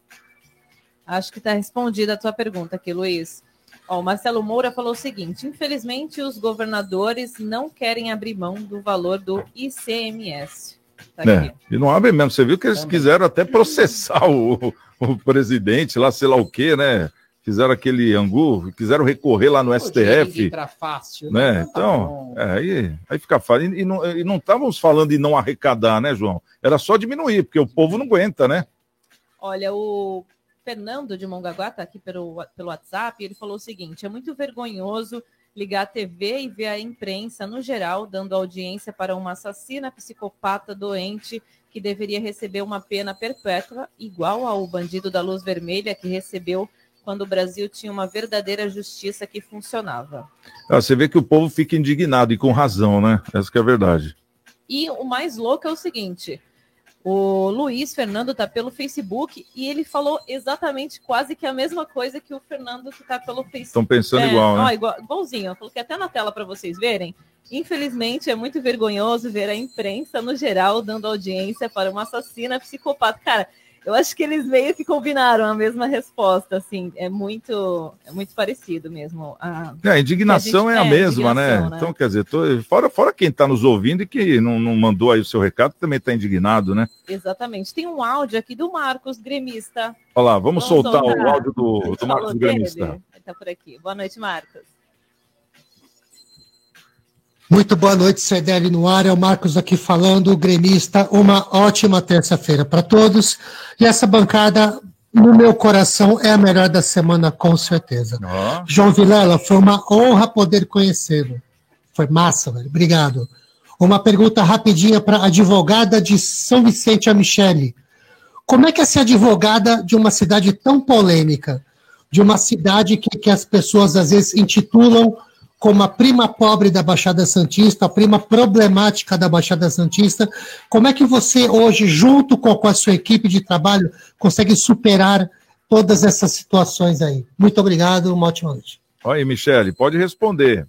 Acho que está respondida a tua pergunta aqui, Luiz. Ó, o Marcelo Moura falou o seguinte: infelizmente, os governadores não querem abrir mão do valor do ICMS. Tá. É, e não abre mesmo. Você viu que eles quiseram até processar o, o presidente lá, sei lá o quê, né? Fizeram aquele angu, quiseram recorrer lá no STF. Entra fácil, Né? Tá Então, é, aí, aí fica fácil. E, e não e não estávamos falando de não arrecadar, né, João? Era só diminuir, porque o povo não aguenta, né? Olha, o Fernando de Mongaguá está aqui pelo, pelo WhatsApp. Ele falou o seguinte: é muito vergonhoso ligar a TV e ver a imprensa no geral dando audiência para uma assassina psicopata doente que deveria receber uma pena perpétua, igual ao bandido da luz vermelha que recebeu quando o Brasil tinha uma verdadeira justiça que funcionava. Ah, você vê que o povo fica indignado e com razão, né? Essa que é a verdade. E o mais louco é o seguinte: o Luiz Fernando está pelo Facebook e ele falou exatamente quase que a mesma coisa que o Fernando que está pelo Facebook. Estão pensando É, igual, né? ó, igual, igualzinho. Eu coloquei até na tela para vocês verem. Infelizmente, é muito vergonhoso ver a imprensa, no geral, dando audiência para uma assassina psicopata. Cara, eu acho que eles meio que combinaram a mesma resposta, assim. É muito, é muito parecido mesmo. A, É, a indignação que é a gente- mesma, né? indignação, Então, quer dizer, tô- fora, fora quem está nos ouvindo e que não, não mandou aí o seu recado, também está indignado, né? Exatamente. Tem um áudio aqui do Marcos, gremista. Olha lá, vamos, soltar, o soltar. áudio do, A gente do Marcos Gremista. Ele tá por aqui. Boa noite, Marcos. Muito boa noite, CDL no ar. É o Marcos aqui falando, gremista. Uma ótima terça-feira para todos. E essa bancada, no meu coração, é a melhor da semana, com certeza. Ó. João Vilela, foi uma honra poder conhecê-lo. Foi massa, velho. Obrigado. Uma pergunta rapidinha para a advogada de São Vicente, a Michele. Como é que é ser advogada de uma cidade tão polêmica? De uma cidade que, que as pessoas às vezes intitulam como a prima pobre da Baixada Santista, a prima problemática da Baixada Santista. Como é que você hoje, junto com, com a sua equipe de trabalho, consegue superar todas essas situações aí? Muito obrigado, uma ótima noite. Aí, Michele, pode responder.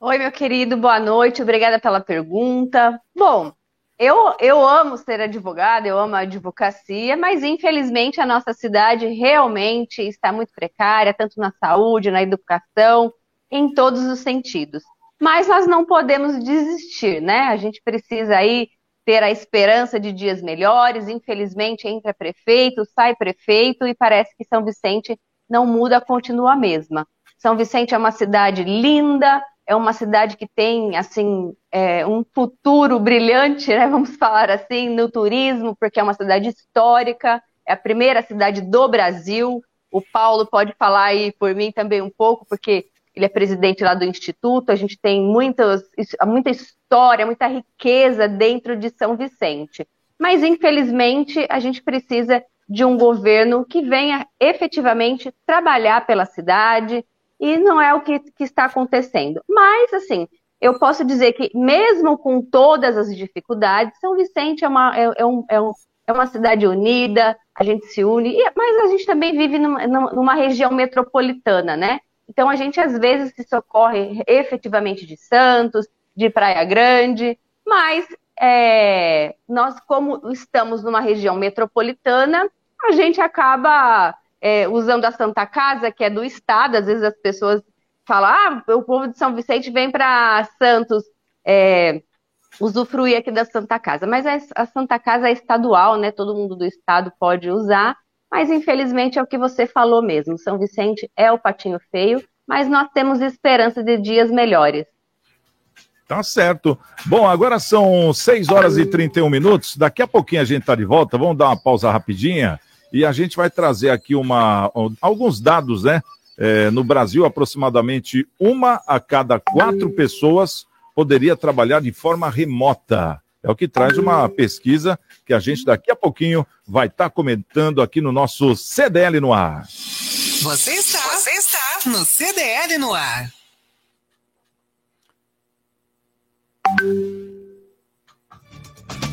Oi, meu querido, boa noite, obrigada pela pergunta. Bom, eu, eu amo ser advogada, eu amo a advocacia, mas infelizmente a nossa cidade realmente está muito precária, tanto na saúde, na educação, em todos os sentidos. Mas nós não podemos desistir, né? A gente precisa aí ter a esperança de dias melhores. Infelizmente, entra prefeito, sai prefeito e parece que São Vicente não muda, continua a mesma. São Vicente é uma cidade linda, é uma cidade que tem assim é, um futuro brilhante, né, vamos falar assim, no turismo, porque é uma cidade histórica, é a primeira cidade do Brasil. O Paulo pode falar aí por mim também um pouco, porque ele é presidente lá do Instituto, a gente tem muitas, muita história, muita riqueza dentro de São Vicente. Mas, infelizmente, a gente precisa de um governo que venha efetivamente trabalhar pela cidade, e não é o que, que está acontecendo. Mas, assim, eu posso dizer que, mesmo com todas as dificuldades, São Vicente é uma, é, é um, é, um, é uma cidade unida, a gente se une, mas a gente também vive numa, numa região metropolitana, né? Então, a gente às vezes se socorre efetivamente de Santos, de Praia Grande, mas é, nós, como estamos numa região metropolitana, a gente acaba é, usando a Santa Casa, que é do Estado, às vezes as pessoas falam, ah, o povo de São Vicente vem para Santos é, usufruir aqui da Santa Casa, mas a Santa Casa é estadual, né? Todo mundo do Estado pode usar, mas infelizmente é o que você falou mesmo. São Vicente é o patinho feio, mas nós temos esperança de dias melhores. Tá certo. Bom, agora são 6 horas e 31 minutos. Daqui a pouquinho a gente tá de volta. Vamos dar uma pausa rapidinha e a gente vai trazer aqui uma, alguns dados, né? É, no Brasil, aproximadamente uma a cada quatro pessoas poderia trabalhar de forma remota. É o que traz uma pesquisa que a gente daqui a pouquinho vai estar tá comentando aqui no nosso CDL no ar. Você está, você está no CDL no ar.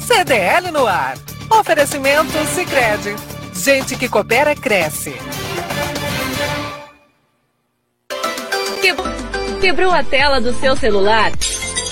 CDL no ar. Oferecimento Sicredi. Gente que coopera cresce. Quebrou a tela do seu celular?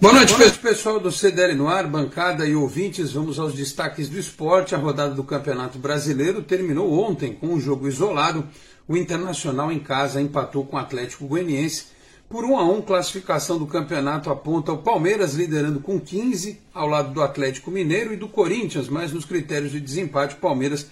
Boa noite, pe- pessoal do CDL no ar, bancada e ouvintes. Vamos aos destaques do esporte. A rodada do Campeonato Brasileiro terminou ontem com um jogo isolado. O Internacional em casa empatou com o Atlético Goianiense por 1 a 1. Classificação do campeonato aponta o Palmeiras liderando com 15 ao lado do Atlético Mineiro e do Corinthians, mas nos critérios de desempate o Palmeiras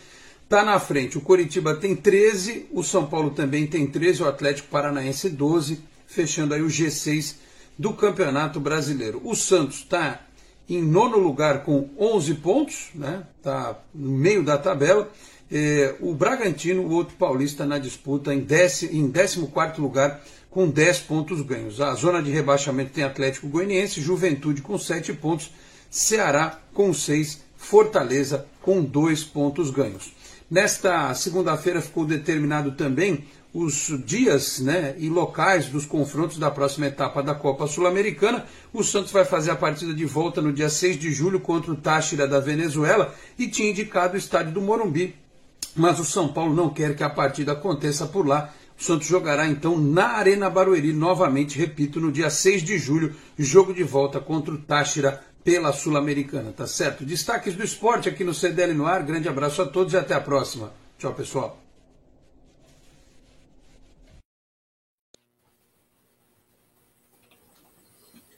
está na frente. O Coritiba tem 13, o São Paulo também tem 13, o Atlético Paranaense 12, fechando aí o G6 do Campeonato Brasileiro. O Santos está em nono lugar com 11 pontos, né? Está no meio da tabela. É, o Bragantino, o outro paulista na disputa, em, décimo, em 14 lugar com 10 pontos ganhos. A zona de rebaixamento tem Atlético Goianiense, Juventude com 7 pontos, Ceará com 6, Fortaleza com 2 pontos ganhos. Nesta segunda-feira ficou determinado também os dias né, e locais dos confrontos da próxima etapa da Copa Sul-Americana. O Santos vai fazer a partida de volta no dia 6 de julho contra o Táchira da Venezuela e tinha indicado o estádio do Morumbi. Mas o São Paulo não quer que a partida aconteça por lá. O Santos jogará então na Arena Barueri novamente, repito, no dia 6 de julho, jogo de volta contra o Táchira pela Sul-Americana, tá certo? Destaques do esporte aqui no CDL no ar. Grande abraço a todos e até a próxima. Tchau, pessoal.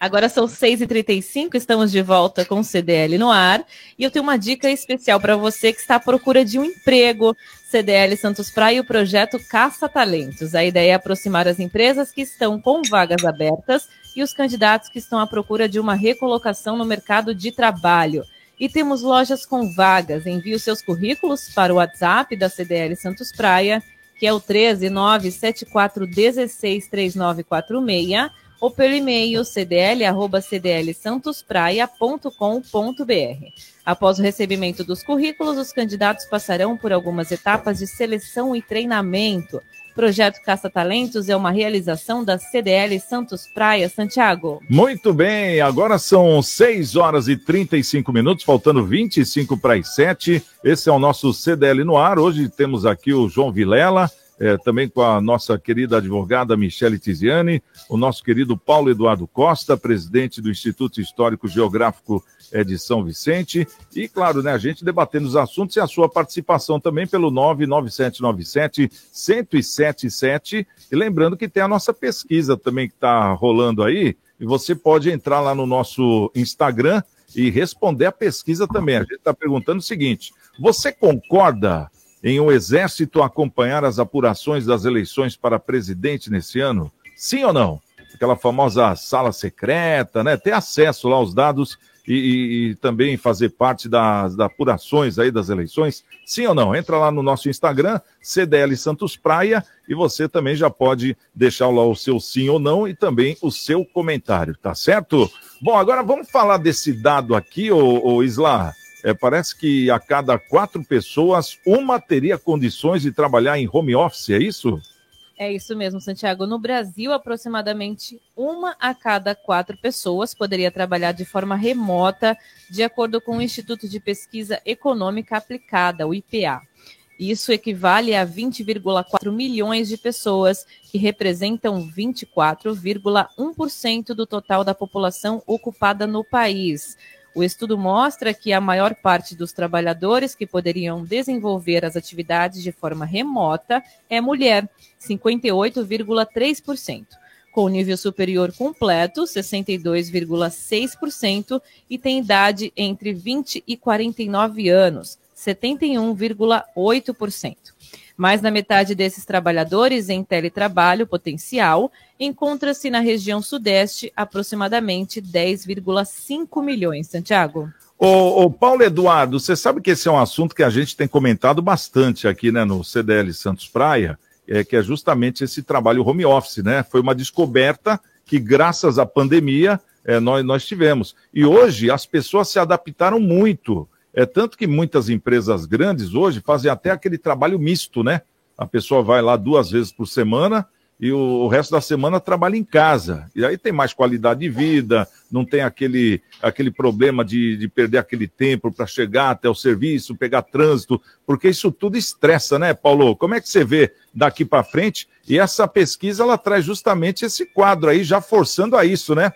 Agora são 6h35, estamos de volta com o CDL no ar. E eu tenho uma dica especial para você que está à procura de um emprego. CDL Santos Praia e o projeto Caça Talentos. A ideia é aproximar as empresas que estão com vagas abertas e os candidatos que estão à procura de uma recolocação no mercado de trabalho. E temos lojas com vagas. Envie os seus currículos para o WhatsApp da CDL Santos Praia, que é o 13741633946 ou pelo e-mail cdl@cdlsantospraia.com.br. Após o recebimento dos currículos, os candidatos passarão por algumas etapas de seleção e treinamento. Projeto Caça Talentos é uma realização da CDL Santos Praia, Santiago. Muito bem, agora são 6 horas e 35 minutos, faltando 25 para as 7. Esse é o nosso CDL no ar. Hoje temos aqui o João Vilela, é, também com a nossa querida advogada Michele Tiziani, o nosso querido Paulo Eduardo Costa, presidente do Instituto Histórico Geográfico é, de São Vicente, e claro, né, a gente debatendo os assuntos e a sua participação também pelo 99797 1077, e lembrando que tem a nossa pesquisa também que está rolando aí, e você pode entrar lá no nosso Instagram e responder a pesquisa também. A gente está perguntando o seguinte: você concorda em um Exército acompanhar as apurações das eleições para presidente nesse ano? Sim ou não? Aquela famosa sala secreta, né? Ter acesso lá aos dados e, e, e também fazer parte das, das, apurações aí das eleições? Sim ou não? Entra lá no nosso Instagram, CDL Santos Praia, e você também já pode deixar lá o seu sim ou não e também o seu comentário, tá certo? Bom, agora vamos falar desse dado aqui, ô, ô Isla. É, parece que a cada quatro pessoas, uma teria condições de trabalhar em home office, é isso? É isso mesmo, Santiago. No Brasil, aproximadamente uma a cada quatro pessoas poderia trabalhar de forma remota, de acordo com o Instituto de Pesquisa Econômica Aplicada, o IPA. Isso equivale a 20,4 milhões de pessoas, que representam 24,1% do total da população ocupada no país. O estudo mostra que a maior parte dos trabalhadores que poderiam desenvolver as atividades de forma remota é mulher, 58,3%. com nível superior completo, 62,6%, e tem idade entre 20 e 49 anos, 71,8%. Mais da metade desses trabalhadores em teletrabalho potencial encontra-se na região sudeste, aproximadamente 10,5 milhões. Santiago. Ô, ô, Paulo Eduardo, você sabe que esse é um assunto que a gente tem comentado bastante aqui né, no CDL Santos Praia, é, que é justamente esse trabalho home office, né? Foi uma descoberta que, graças à pandemia, é, nós, nós tivemos. E hoje as pessoas se adaptaram muito. É tanto que muitas empresas grandes hoje fazem até aquele trabalho misto, né? A pessoa vai lá duas vezes por semana e o, resto da semana trabalha em casa. E aí tem mais qualidade de vida, não tem aquele, aquele problema de, de perder aquele tempo para chegar até o serviço, pegar trânsito, porque isso tudo estressa, né, Paulo? Como é que você vê daqui para frente? E essa pesquisa ela traz justamente esse quadro aí, já forçando a isso, né?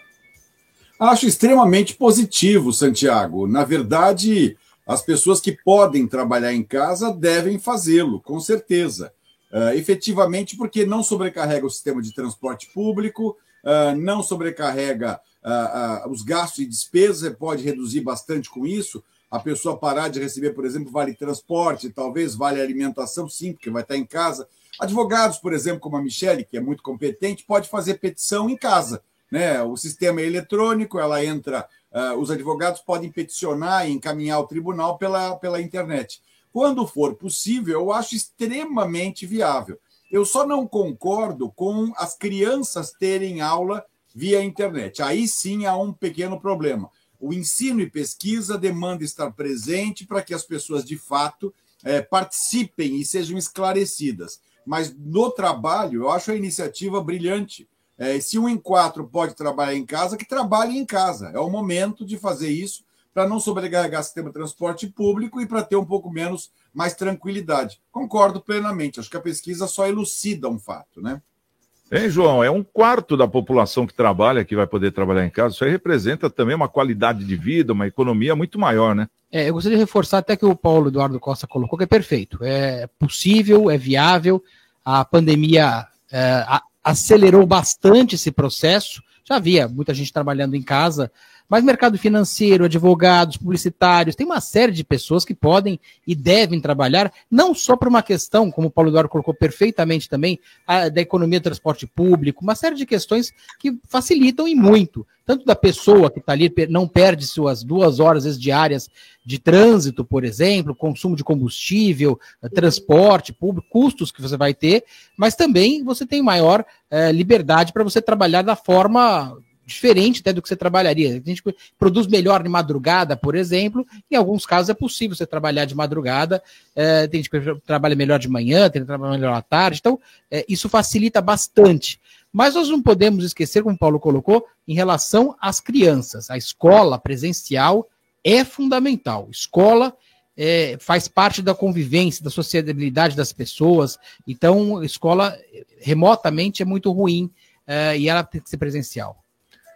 Acho extremamente positivo, Santiago. Na verdade, as pessoas que podem trabalhar em casa devem fazê-lo, com certeza. Uh, efetivamente, porque não sobrecarrega o sistema de transporte público, uh, não sobrecarrega uh, os gastos e despesas, pode reduzir bastante com isso. A pessoa parar de receber, por exemplo, vale transporte, talvez vale alimentação, sim, porque vai estar em casa. Advogados, por exemplo, como a Michelle, que é muito competente, pode fazer petição em casa. Né? O sistema é eletrônico, ela entra uh, os advogados podem peticionar e encaminhar ao tribunal pela, pela internet. Quando for possível, eu acho extremamente viável. Eu só não concordo com as crianças terem aula via internet. Aí sim há um pequeno problema. O ensino e pesquisa demanda estar presente para que as pessoas, de fato, é, participem e sejam esclarecidas. Mas no trabalho, eu acho a iniciativa brilhante. É, se um em quatro pode trabalhar em casa, que trabalhe em casa. É o momento de fazer isso para não sobrecarregar o sistema de transporte público e para ter um pouco menos, mais tranquilidade. Concordo plenamente. Acho que a pesquisa só elucida um fato, né? Hein, João? É um quarto da população que trabalha, que vai poder trabalhar em casa. Isso aí representa também uma qualidade de vida, uma economia muito maior, né? É, eu gostaria de reforçar até que o Paulo Eduardo Costa colocou, que é perfeito. É possível, é viável. A pandemia é, acelerou bastante esse processo. Já havia muita gente trabalhando em casa, mas mercado financeiro, advogados, publicitários, tem uma série de pessoas que podem e devem trabalhar, não só por uma questão, como o Paulo Eduardo colocou perfeitamente também, a, da economia do transporte público, uma série de questões que facilitam e muito. Tanto da pessoa que está ali, não perde suas duas horas vezes, diárias de trânsito, por exemplo, consumo de combustível, eh, transporte público, custos que você vai ter, mas também você tem maior é, liberdade para você trabalhar da forma diferente até do que você trabalharia. A gente produz melhor de madrugada, por exemplo. Em alguns casos é possível você trabalhar de madrugada. É, tem gente que trabalha melhor de manhã, tem que trabalha melhor à tarde. Então, é, isso facilita bastante. Mas nós não podemos esquecer, como o Paulo colocou, em relação às crianças. A escola presencial é fundamental. Escola é, faz parte da convivência, da sociabilidade das pessoas. Então, escola remotamente é muito ruim é, e ela tem que ser presencial.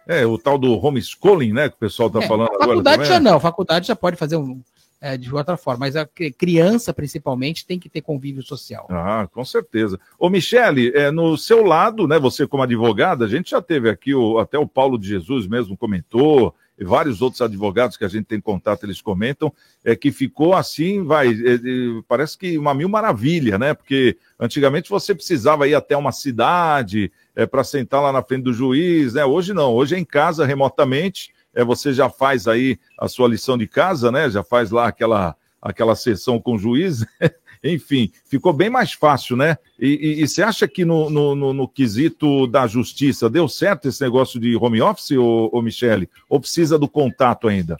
É, o tal do homeschooling, né, que o pessoal está é, falando agora. Faculdade já não, faculdade já pode fazer um, é, de outra forma, mas a criança, principalmente, tem que ter convívio social. Ah, com certeza. Ô, Michele, é, no seu lado, né, você como advogada, a gente já teve aqui, o, até o Paulo de Jesus mesmo comentou, vários outros advogados que a gente tem contato, eles comentam, é que ficou assim, vai, é, é, parece que uma mil maravilha, né? Porque antigamente você precisava ir até uma cidade é, para sentar lá na frente do juiz, né? Hoje não, hoje é em casa, remotamente, é, você já faz aí a sua lição de casa, né? Já faz lá aquela, aquela sessão com o juiz, enfim, ficou bem mais fácil, né? E, você acha que no, no, no, no, quesito da justiça deu certo esse negócio de home office, ô, ô Michele? Ou precisa do contato ainda?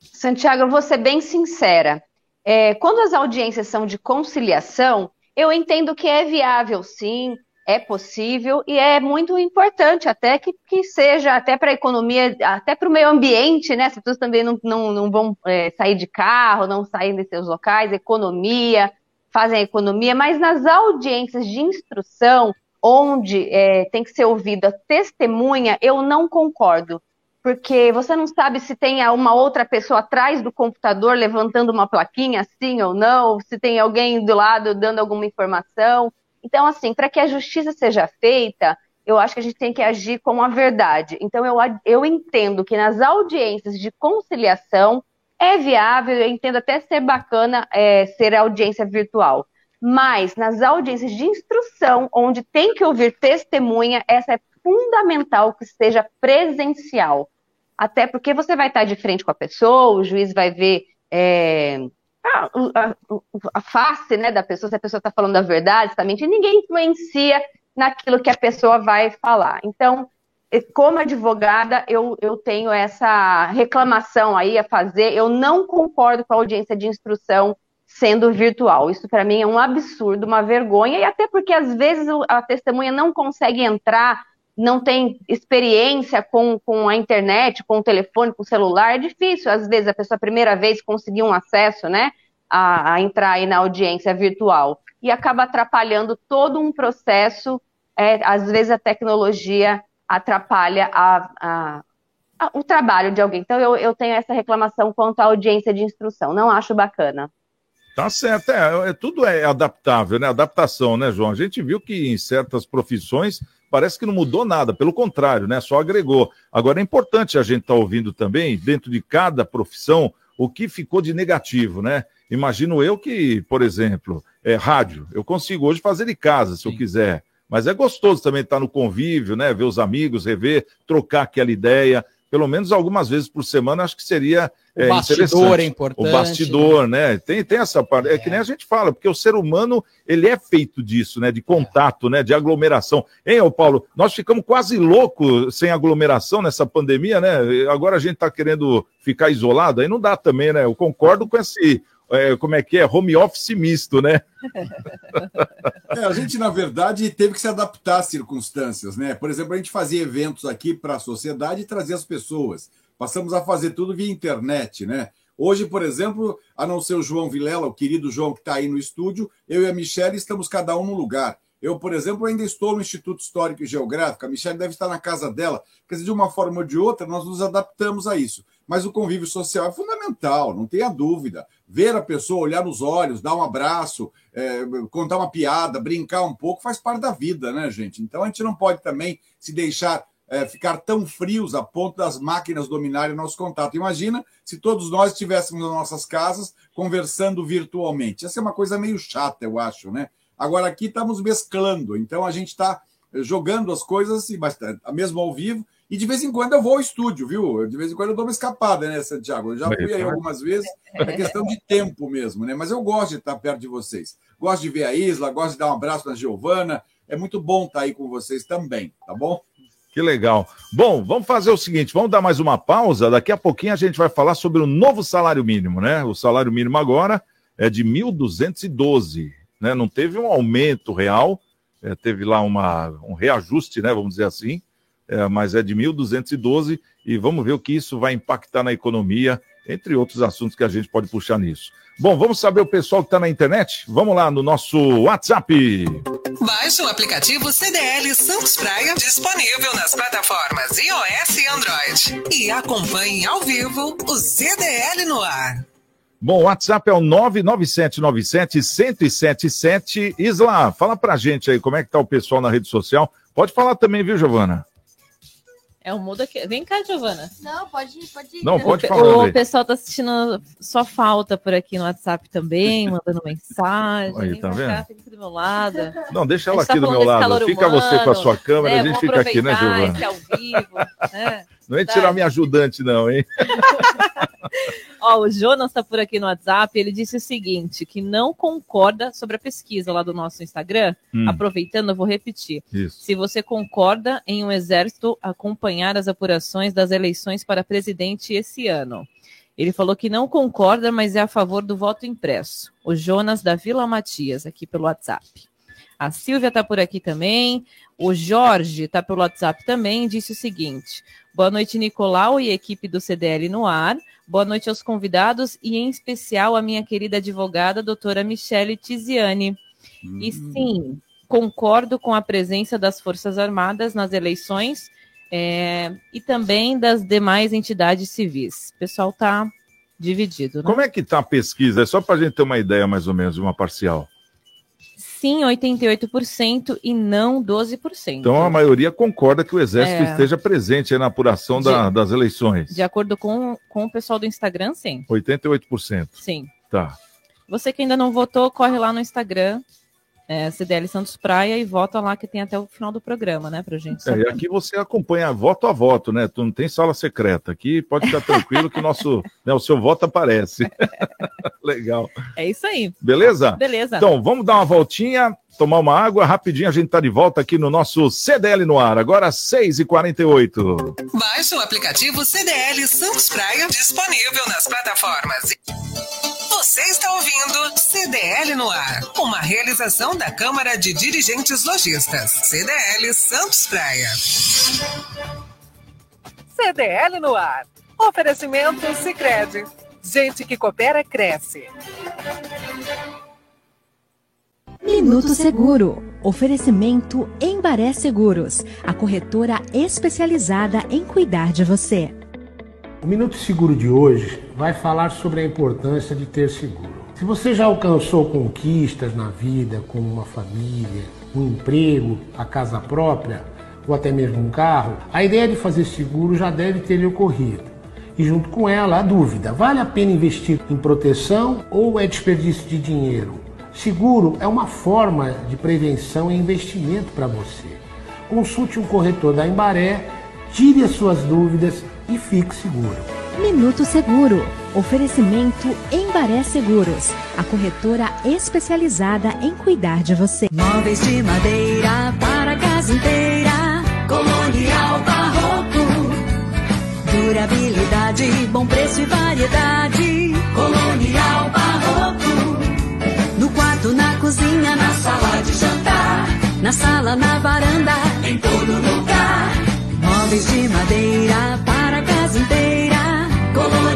Santiago, eu vou ser bem sincera. É, quando as audiências são de conciliação, eu entendo que é viável, sim, é possível e é muito importante até que, que seja até para a economia, até para o meio ambiente, né? As pessoas também não, não, não vão é, sair de carro, não sair de seus locais, economia, fazem economia, mas nas audiências de instrução, onde é, tem que ser ouvida testemunha, eu não concordo. Porque você não sabe se tem uma outra pessoa atrás do computador levantando uma plaquinha, sim ou não, se tem alguém do lado dando alguma informação. Então, assim, para que a justiça seja feita, eu acho que a gente tem que agir com a verdade. Então, eu, eu entendo que nas audiências de conciliação é viável, eu entendo até ser bacana é, ser audiência virtual. Mas nas audiências de instrução, onde tem que ouvir testemunha, essa é fundamental que seja presencial. Até porque você vai estar de frente com a pessoa, o juiz vai ver é, a, a, a, face né, da pessoa, se a pessoa está falando a verdade, está mentindo, ninguém influencia naquilo que a pessoa vai falar. Então, como advogada, eu, eu tenho essa reclamação aí a fazer. Eu não concordo com a audiência de instrução sendo virtual. Isso para mim é um absurdo, uma vergonha, e até porque às vezes a testemunha não consegue entrar, não tem experiência com, com a internet, com o telefone, com o celular. É difícil, às vezes, a pessoa a primeira vez conseguir um acesso, né, a, a entrar aí na audiência virtual. E acaba atrapalhando todo um processo. É, às vezes a tecnologia atrapalha a, a, a, o trabalho de alguém. Então, eu, eu tenho essa reclamação quanto à audiência de instrução. Não acho bacana. Tá certo, é, é, tudo é adaptável, né? Adaptação, né, João? A gente viu que em certas profissões parece que não mudou nada, pelo contrário, né? Só agregou. Agora é importante a gente estar tá ouvindo também, dentro de cada profissão, o que ficou de negativo, né? Imagino eu que, por exemplo, é rádio. Eu consigo hoje fazer de casa, se Sim. eu quiser. Mas é gostoso também estar no convívio, né? Ver os amigos, rever, trocar aquela ideia. Pelo menos algumas vezes por semana, acho que seria o é, bastidor é importante. O bastidor, né? Tem, tem essa parte. É, é, que nem a gente fala, porque o ser humano, ele é feito disso, né? De contato, né? De aglomeração. Hein, ô Paulo? Nós ficamos quase loucos sem aglomeração nessa pandemia, né? Agora a gente está querendo ficar isolado, aí não dá também, né? Eu concordo com esse é, como é que é, home office misto, né? É, a gente, na verdade, teve que se adaptar às circunstâncias, né? Por exemplo, a gente fazia eventos aqui para a sociedade e trazia as pessoas. Passamos a fazer tudo via internet, né? Hoje, por exemplo, a não ser o João Vilela, o querido João que está aí no estúdio, eu e a Michelle estamos cada um no lugar. Eu, por exemplo, ainda estou no Instituto Histórico e Geográfico, a Michelle deve estar na casa dela. Quer dizer, de uma forma ou de outra, nós nos adaptamos a isso. Mas o convívio social é fundamental, não tenha dúvida. Ver a pessoa, olhar nos olhos, dar um abraço, é, contar uma piada, brincar um pouco, faz parte da vida, né, gente? Então a gente não pode também se deixar é, ficar tão frios a ponto das máquinas dominarem o nosso contato. Imagina se todos nós estivéssemos nas nossas casas conversando virtualmente. Essa é uma coisa meio chata, eu acho, né? Agora aqui estamos mesclando, então a gente está jogando as coisas assim, bastante, mesmo ao vivo, e de vez em quando eu vou ao estúdio, viu? De vez em quando eu dou uma escapada, né, Santiago? Eu já fui aí algumas vezes, é questão de tempo mesmo, né? Mas eu gosto de estar perto de vocês. Gosto de ver a Isla, gosto de dar um abraço na Giovana. É muito bom estar aí com vocês também, tá bom? Que legal. Bom, vamos fazer o seguinte: vamos dar mais uma pausa. Daqui a pouquinho a gente vai falar sobre o novo salário mínimo, né? O salário mínimo agora é de 1.212 né? Não teve um aumento real, é, teve lá uma, um reajuste, né? Vamos dizer assim, é, mas é de 1.212 e vamos ver o que isso vai impactar na economia, entre outros assuntos que a gente pode puxar nisso. Bom, vamos saber o pessoal que está na internet? Vamos lá no nosso WhatsApp. Baixe o aplicativo CDL Santos Praia, disponível nas plataformas iOS e Android. E acompanhe ao vivo o CDL no ar. Bom, o WhatsApp é o 99797-1077. Isla, fala pra gente aí como é que tá o pessoal na rede social. Pode falar também, viu, Giovana? É o mudo aqui. Vem cá, Giovana. Não, pode ir, pode ir. Não, pode falar. O pessoal tá assistindo só falta por aqui no WhatsApp também, mandando mensagem. Aí, tá vendo? Cá, fica do meu lado. Não, deixa ela aqui tá do meu lado. Fica humano, você com a sua câmera, né? a gente fica aqui, né, Giovana? Esse ao vivo, né? Não é tirar minha ajudante, não, hein? Ó, o Jonas está por aqui no WhatsApp, ele disse o seguinte, que não concorda sobre a pesquisa lá do nosso Instagram. Hum. Aproveitando, eu vou repetir. Isso. Se você concorda em um exército acompanhar as apurações das eleições para presidente esse ano. Ele falou que não concorda, mas é a favor do voto impresso. O Jonas da Vila Matias, aqui pelo WhatsApp. A Silvia está por aqui também. O Jorge está pelo WhatsApp também. Disse o seguinte: Boa noite, Nicolau e equipe do CDL no ar. Boa noite aos convidados e, em especial, a minha querida advogada, doutora Michele Tiziani. Hum. E sim, concordo com a presença das Forças Armadas nas eleições é, e também das demais entidades civis. O pessoal está dividido. Né? Como é que está a pesquisa? É só para a gente ter uma ideia, mais ou menos, uma parcial. Sim 88% e não 12%. Então a maioria concorda que o Exército É. esteja presente na apuração da- das eleições. De acordo com, com o pessoal do Instagram, sim. 88%. Sim. Tá. Você que ainda não votou, corre lá no Instagram, é, CDL Santos Praia, e vota lá que tem até o final do programa, né, pra gente É, e aqui você acompanha voto a voto, né? Tu não tem sala secreta. Aqui pode ficar tranquilo que o nosso, né, o seu voto aparece. Legal. É isso aí. Beleza? Beleza. Então, vamos dar uma voltinha, tomar uma água, rapidinho a gente tá de volta aqui no nosso CDL no ar, agora 6h48. Baixe o aplicativo CDL Santos Praia, disponível nas plataformas. Você está ouvindo CDL no ar, uma realização da Câmara de Dirigentes Lojistas. CDL Santos Praia. CDL no ar. Oferecimento Sicredi. Gente que coopera cresce. Minuto Seguro. Oferecimento Embaré Seguros, a corretora especializada em cuidar de você. O Minuto Seguro de hoje vai falar sobre a importância de ter seguro. Se você já alcançou conquistas na vida, como uma família, um emprego, a casa própria ou até mesmo um carro, a ideia de fazer seguro já deve ter lhe ocorrido. E junto com ela, a dúvida: vale a pena investir em proteção ou é desperdício de dinheiro? Seguro é uma forma de prevenção e investimento para você. Consulte um corretor da Embaré, tire as suas dúvidas e fique seguro. Minuto Seguro. Oferecimento Embaré Seguros, a corretora especializada em cuidar de você. Móveis de madeira para a casa inteira. Colonial Barroco. Durabilidade, bom preço e variedade. Colonial Barroco. No quarto, na cozinha, na sala de jantar. Na sala, na varanda, em todo lugar. Móveis de madeira para a casa inteira.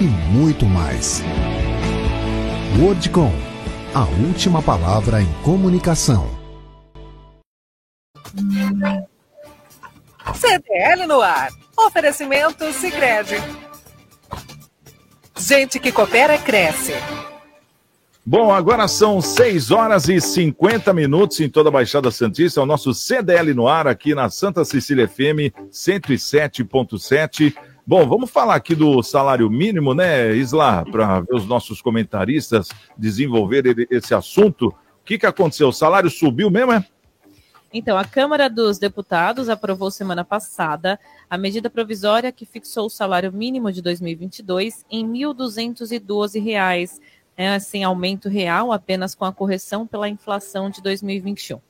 e muito mais. Wordcom, a última palavra em comunicação. CDL no ar. Oferecimento Sicredi. Gente que coopera cresce. Bom, agora são 6 horas e 50 minutos em toda a Baixada Santista. É o nosso CDL no ar aqui na Santa Cecília FM 107.7. Bom, vamos falar aqui do salário mínimo, né, Isla, para ver os nossos comentaristas desenvolver esse assunto. O que, que aconteceu? O salário subiu mesmo, é? Então, a Câmara dos Deputados aprovou semana passada a medida provisória que fixou o salário mínimo de 2022 em 1.212 reais, né, sem aumento real, apenas com a correção pela inflação de 2021.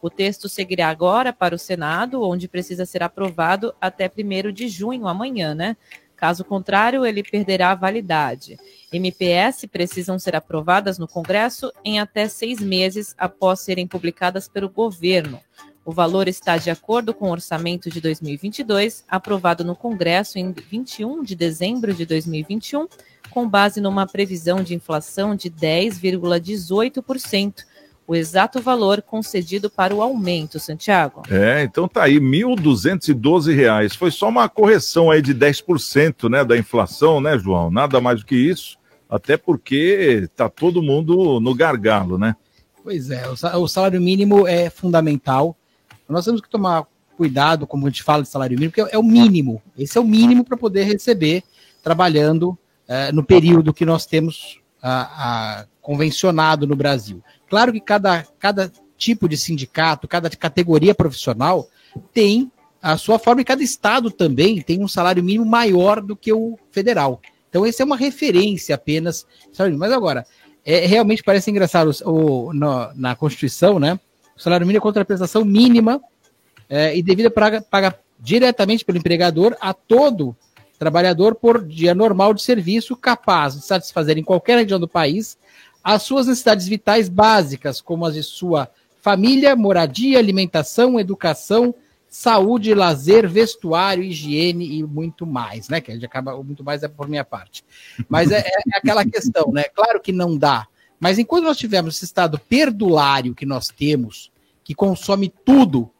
O texto seguirá agora para o Senado, onde precisa ser aprovado até 1 de junho, amanhã, né? Caso contrário, ele perderá a validade. MPS precisam ser aprovadas no Congresso em até seis meses após serem publicadas pelo governo. O valor está de acordo com o orçamento de 2022, aprovado no Congresso em 21 de dezembro de 2021, com base numa previsão de inflação de 10,18%, o exato valor concedido para o aumento, Santiago. É, então tá aí, 1.212 reais. Foi só uma correção aí de 10%, né, da inflação, né, João? Nada mais do que isso, até porque tá todo mundo no gargalo, né? Pois é, o sa- o salário mínimo é fundamental. Nós temos que tomar cuidado, como a gente fala de salário mínimo, porque é o mínimo. Esse é o mínimo para poder receber trabalhando eh, no período que nós temos ah, ah, convencionado no Brasil. Claro que cada, cada tipo de sindicato, cada categoria profissional tem a sua forma, e cada estado também tem um salário mínimo maior do que o federal. Então, essa é uma referência apenas. Mas agora, é, realmente parece engraçado o, no- na Constituição, né? O salário mínimo é contra a prestação mínima é, e devida paga, paga diretamente pelo empregador a todo trabalhador por dia normal de serviço capaz de satisfazer em qualquer região do país as suas necessidades vitais básicas, como as de sua família, moradia, alimentação, educação, saúde, lazer, vestuário, higiene e muito mais, né? Que a gente acaba, muito mais é por minha parte. Mas é, é aquela questão, né? Claro que não dá. Mas enquanto nós tivermos esse estado perdulário que nós temos, que consome tudo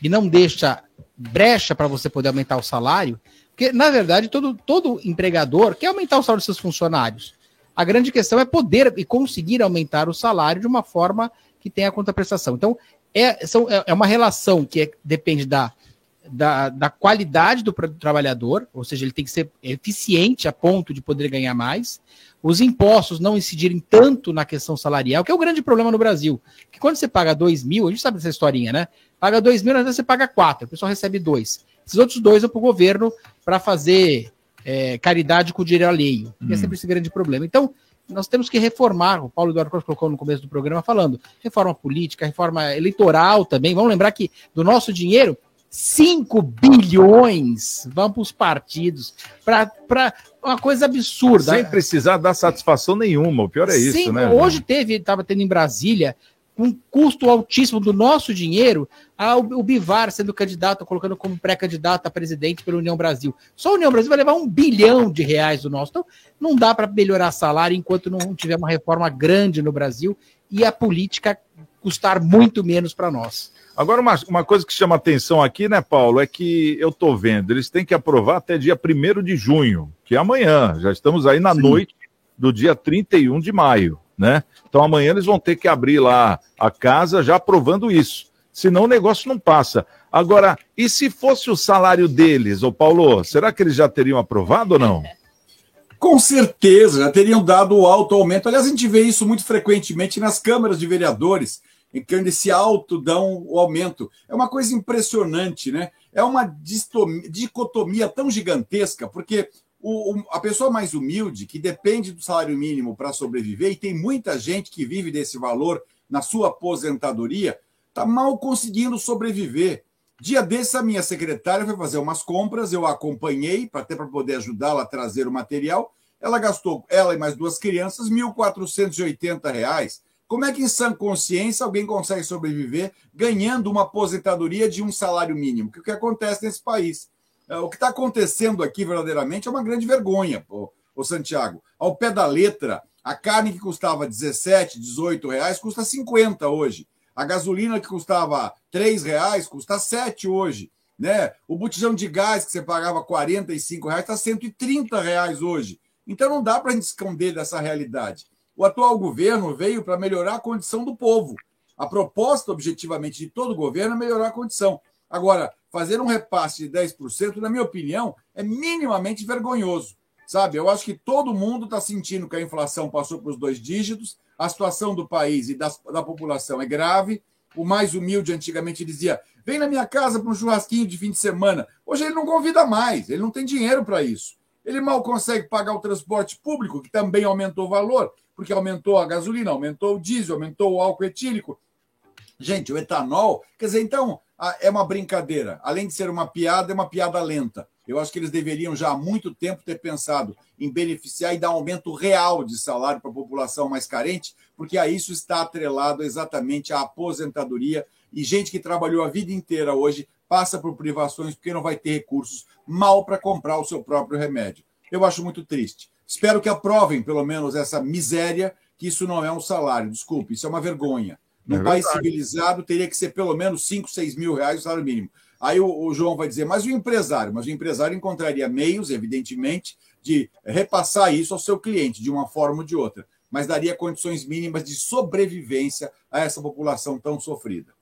e não deixa brecha para você poder aumentar o salário, porque, na verdade, todo, todo empregador quer aumentar o salário dos seus funcionários. A grande questão é poder e conseguir aumentar o salário de uma forma que tenha contraprestação. Então, é, são, é, é uma relação que é, depende da, da, da, qualidade do trabalhador, ou seja, ele tem que ser eficiente a ponto de poder ganhar mais, os impostos não incidirem tanto na questão salarial, que é o grande problema no Brasil. Que quando você paga 2 mil, a gente sabe dessa historinha, né? Paga 2 mil, às vezes você paga 4, o pessoal recebe 2. Esses outros dois vão para o governo para fazer é, caridade com o dinheiro alheio. Hum. É sempre esse grande problema. Então, nós temos que reformar, o Paulo Eduardo Costa colocou no começo do programa falando, reforma política, reforma eleitoral também. Vamos lembrar que do nosso dinheiro, 5 bilhões vão para os partidos, para uma coisa absurda. Sem precisar dar satisfação nenhuma, o pior é isso, Sim, né? Hoje teve, estava tendo em Brasília, com um custo altíssimo do nosso dinheiro, a, o, Bivar sendo candidato, colocando como pré-candidato a presidente pela União Brasil. Só a União Brasil vai levar um bilhão de reais do nosso. Então, não dá para melhorar salário enquanto não tiver uma reforma grande no Brasil e a política custar muito menos para nós. Agora, uma, uma coisa que chama atenção aqui, né, Paulo, é que eu estou vendo, eles têm que aprovar até dia 1 de junho, que é amanhã. Já estamos aí na Sim. noite do dia 31 de maio, né? Então amanhã eles vão ter que abrir lá a casa já aprovando isso. Senão o negócio não passa. Agora, e se fosse o salário deles, ô Paulo, será que eles já teriam aprovado ou não? Com certeza, já teriam dado o alto aumento. Aliás, a gente vê isso muito frequentemente nas câmaras de vereadores em que esse alto dão o aumento. É uma coisa impressionante, né? É uma dicotomia tão gigantesca, porque o, o, a pessoa mais humilde, que depende do salário mínimo para sobreviver, e tem muita gente que vive desse valor na sua aposentadoria, está mal conseguindo sobreviver. Dia desse, a minha secretária foi fazer umas compras, eu a acompanhei, até para poder ajudá-la a trazer o material. Ela gastou, ela e mais duas crianças, R$ 1.480. Como é que, em sã consciência, alguém consegue sobreviver ganhando uma aposentadoria de um salário mínimo? Que é o que acontece nesse país. É, o que está acontecendo aqui verdadeiramente é uma grande vergonha, o Santiago. Ao pé da letra, a carne que custava 17, 18 reais custa 50 hoje. A gasolina que custava 3 reais custa 7 hoje. Né? O botijão de gás que você pagava 45 reais está 130 reais hoje. Então não dá para a gente esconder dessa realidade. O atual governo veio para melhorar a condição do povo. A proposta, objetivamente, de todo o governo é melhorar a condição. Agora, fazer um repasse de 10%, na minha opinião, é minimamente vergonhoso. Sabe, eu acho que todo mundo está sentindo que a inflação passou para os dois dígitos, a situação do país e da, da população é grave. O mais humilde antigamente dizia: vem na minha casa para um churrasquinho de fim de semana. Hoje ele não convida mais, ele não tem dinheiro para isso. Ele mal consegue pagar o transporte público, que também aumentou o valor porque aumentou a gasolina, aumentou o diesel, aumentou o álcool etílico. Gente, o etanol, quer dizer, então, é uma brincadeira. Além de ser uma piada, é uma piada lenta. Eu acho que eles deveriam já há muito tempo ter pensado em beneficiar e dar um aumento real de salário para a população mais carente, porque a isso está atrelado exatamente à aposentadoria. E gente que trabalhou a vida inteira hoje passa por privações porque não vai ter recursos mal para comprar o seu próprio remédio. Eu acho muito triste. Espero que aprovem, pelo menos, essa miséria, que isso não é um salário. Desculpe, isso é uma vergonha. Num é país civilizado, teria que ser pelo menos 5, 6 mil reais o salário mínimo. Aí o, o, João vai dizer, mas o empresário? Mas o empresário encontraria meios, evidentemente, de repassar isso ao seu cliente, de uma forma ou de outra. Mas daria condições mínimas de sobrevivência a essa população tão sofrida.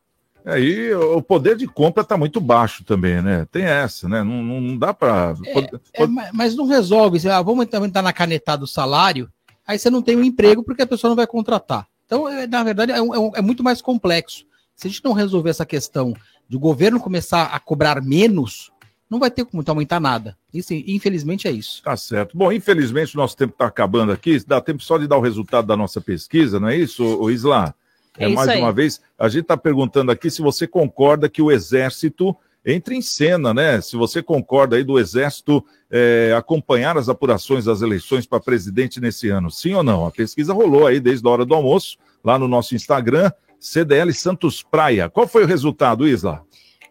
Aí é, o poder de compra está muito baixo também, né? Tem essa, né? Não, não dá para. É, é, mas não resolve. Ah, vamos aumentar na canetada do salário, aí você não tem um emprego porque a pessoa não vai contratar. Então, é, na verdade, é, um, é, muito mais complexo. Se a gente não resolver essa questão de o governo começar a cobrar menos, não vai ter como aumentar nada. Isso, infelizmente, é isso. Tá certo. Bom, infelizmente, o nosso tempo está acabando aqui. Dá tempo só de dar o resultado da nossa pesquisa, não é isso, o Isla? É, é mais aí. uma vez, a gente está perguntando aqui se você concorda que o Exército entre em cena, né? Se você concorda aí do Exército é, acompanhar as apurações das eleições para presidente nesse ano, sim ou não? A pesquisa rolou aí desde a hora do almoço, lá no nosso Instagram. CDL Santos Praia. Qual foi o resultado, Isla?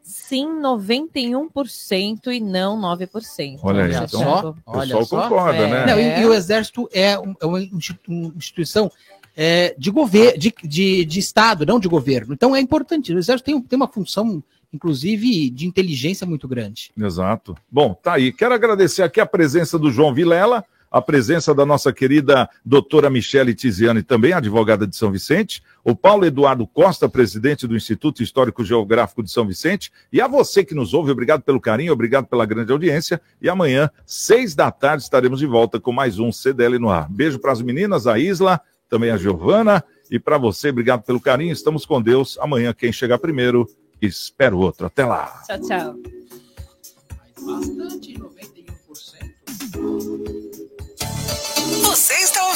Sim, 91% e não 9%. Olha aí, Olha então, só. o pessoal concorda, né? Não, e, e o Exército é, um- é uma institu- uma instituição é, de governo, de, de, de Estado, não de governo. Então é importante. O Exército tem, tem uma função, inclusive, de inteligência muito grande. Exato. Bom, tá aí. Quero agradecer aqui a presença do João Vilela, a presença da nossa querida doutora Michele Tiziane, também advogada de São Vicente, o Paulo Eduardo Costa, presidente do Instituto Histórico Geográfico de São Vicente, e a você que nos ouve, obrigado pelo carinho, obrigado pela grande audiência, e amanhã, seis da tarde, estaremos de volta com mais um CDL no ar. Beijo para as meninas, a Isla, também a Giovana, e para você, obrigado pelo carinho, estamos com Deus. Amanhã, quem chegar primeiro, Espero outro. Até lá. Tchau, tchau. Você está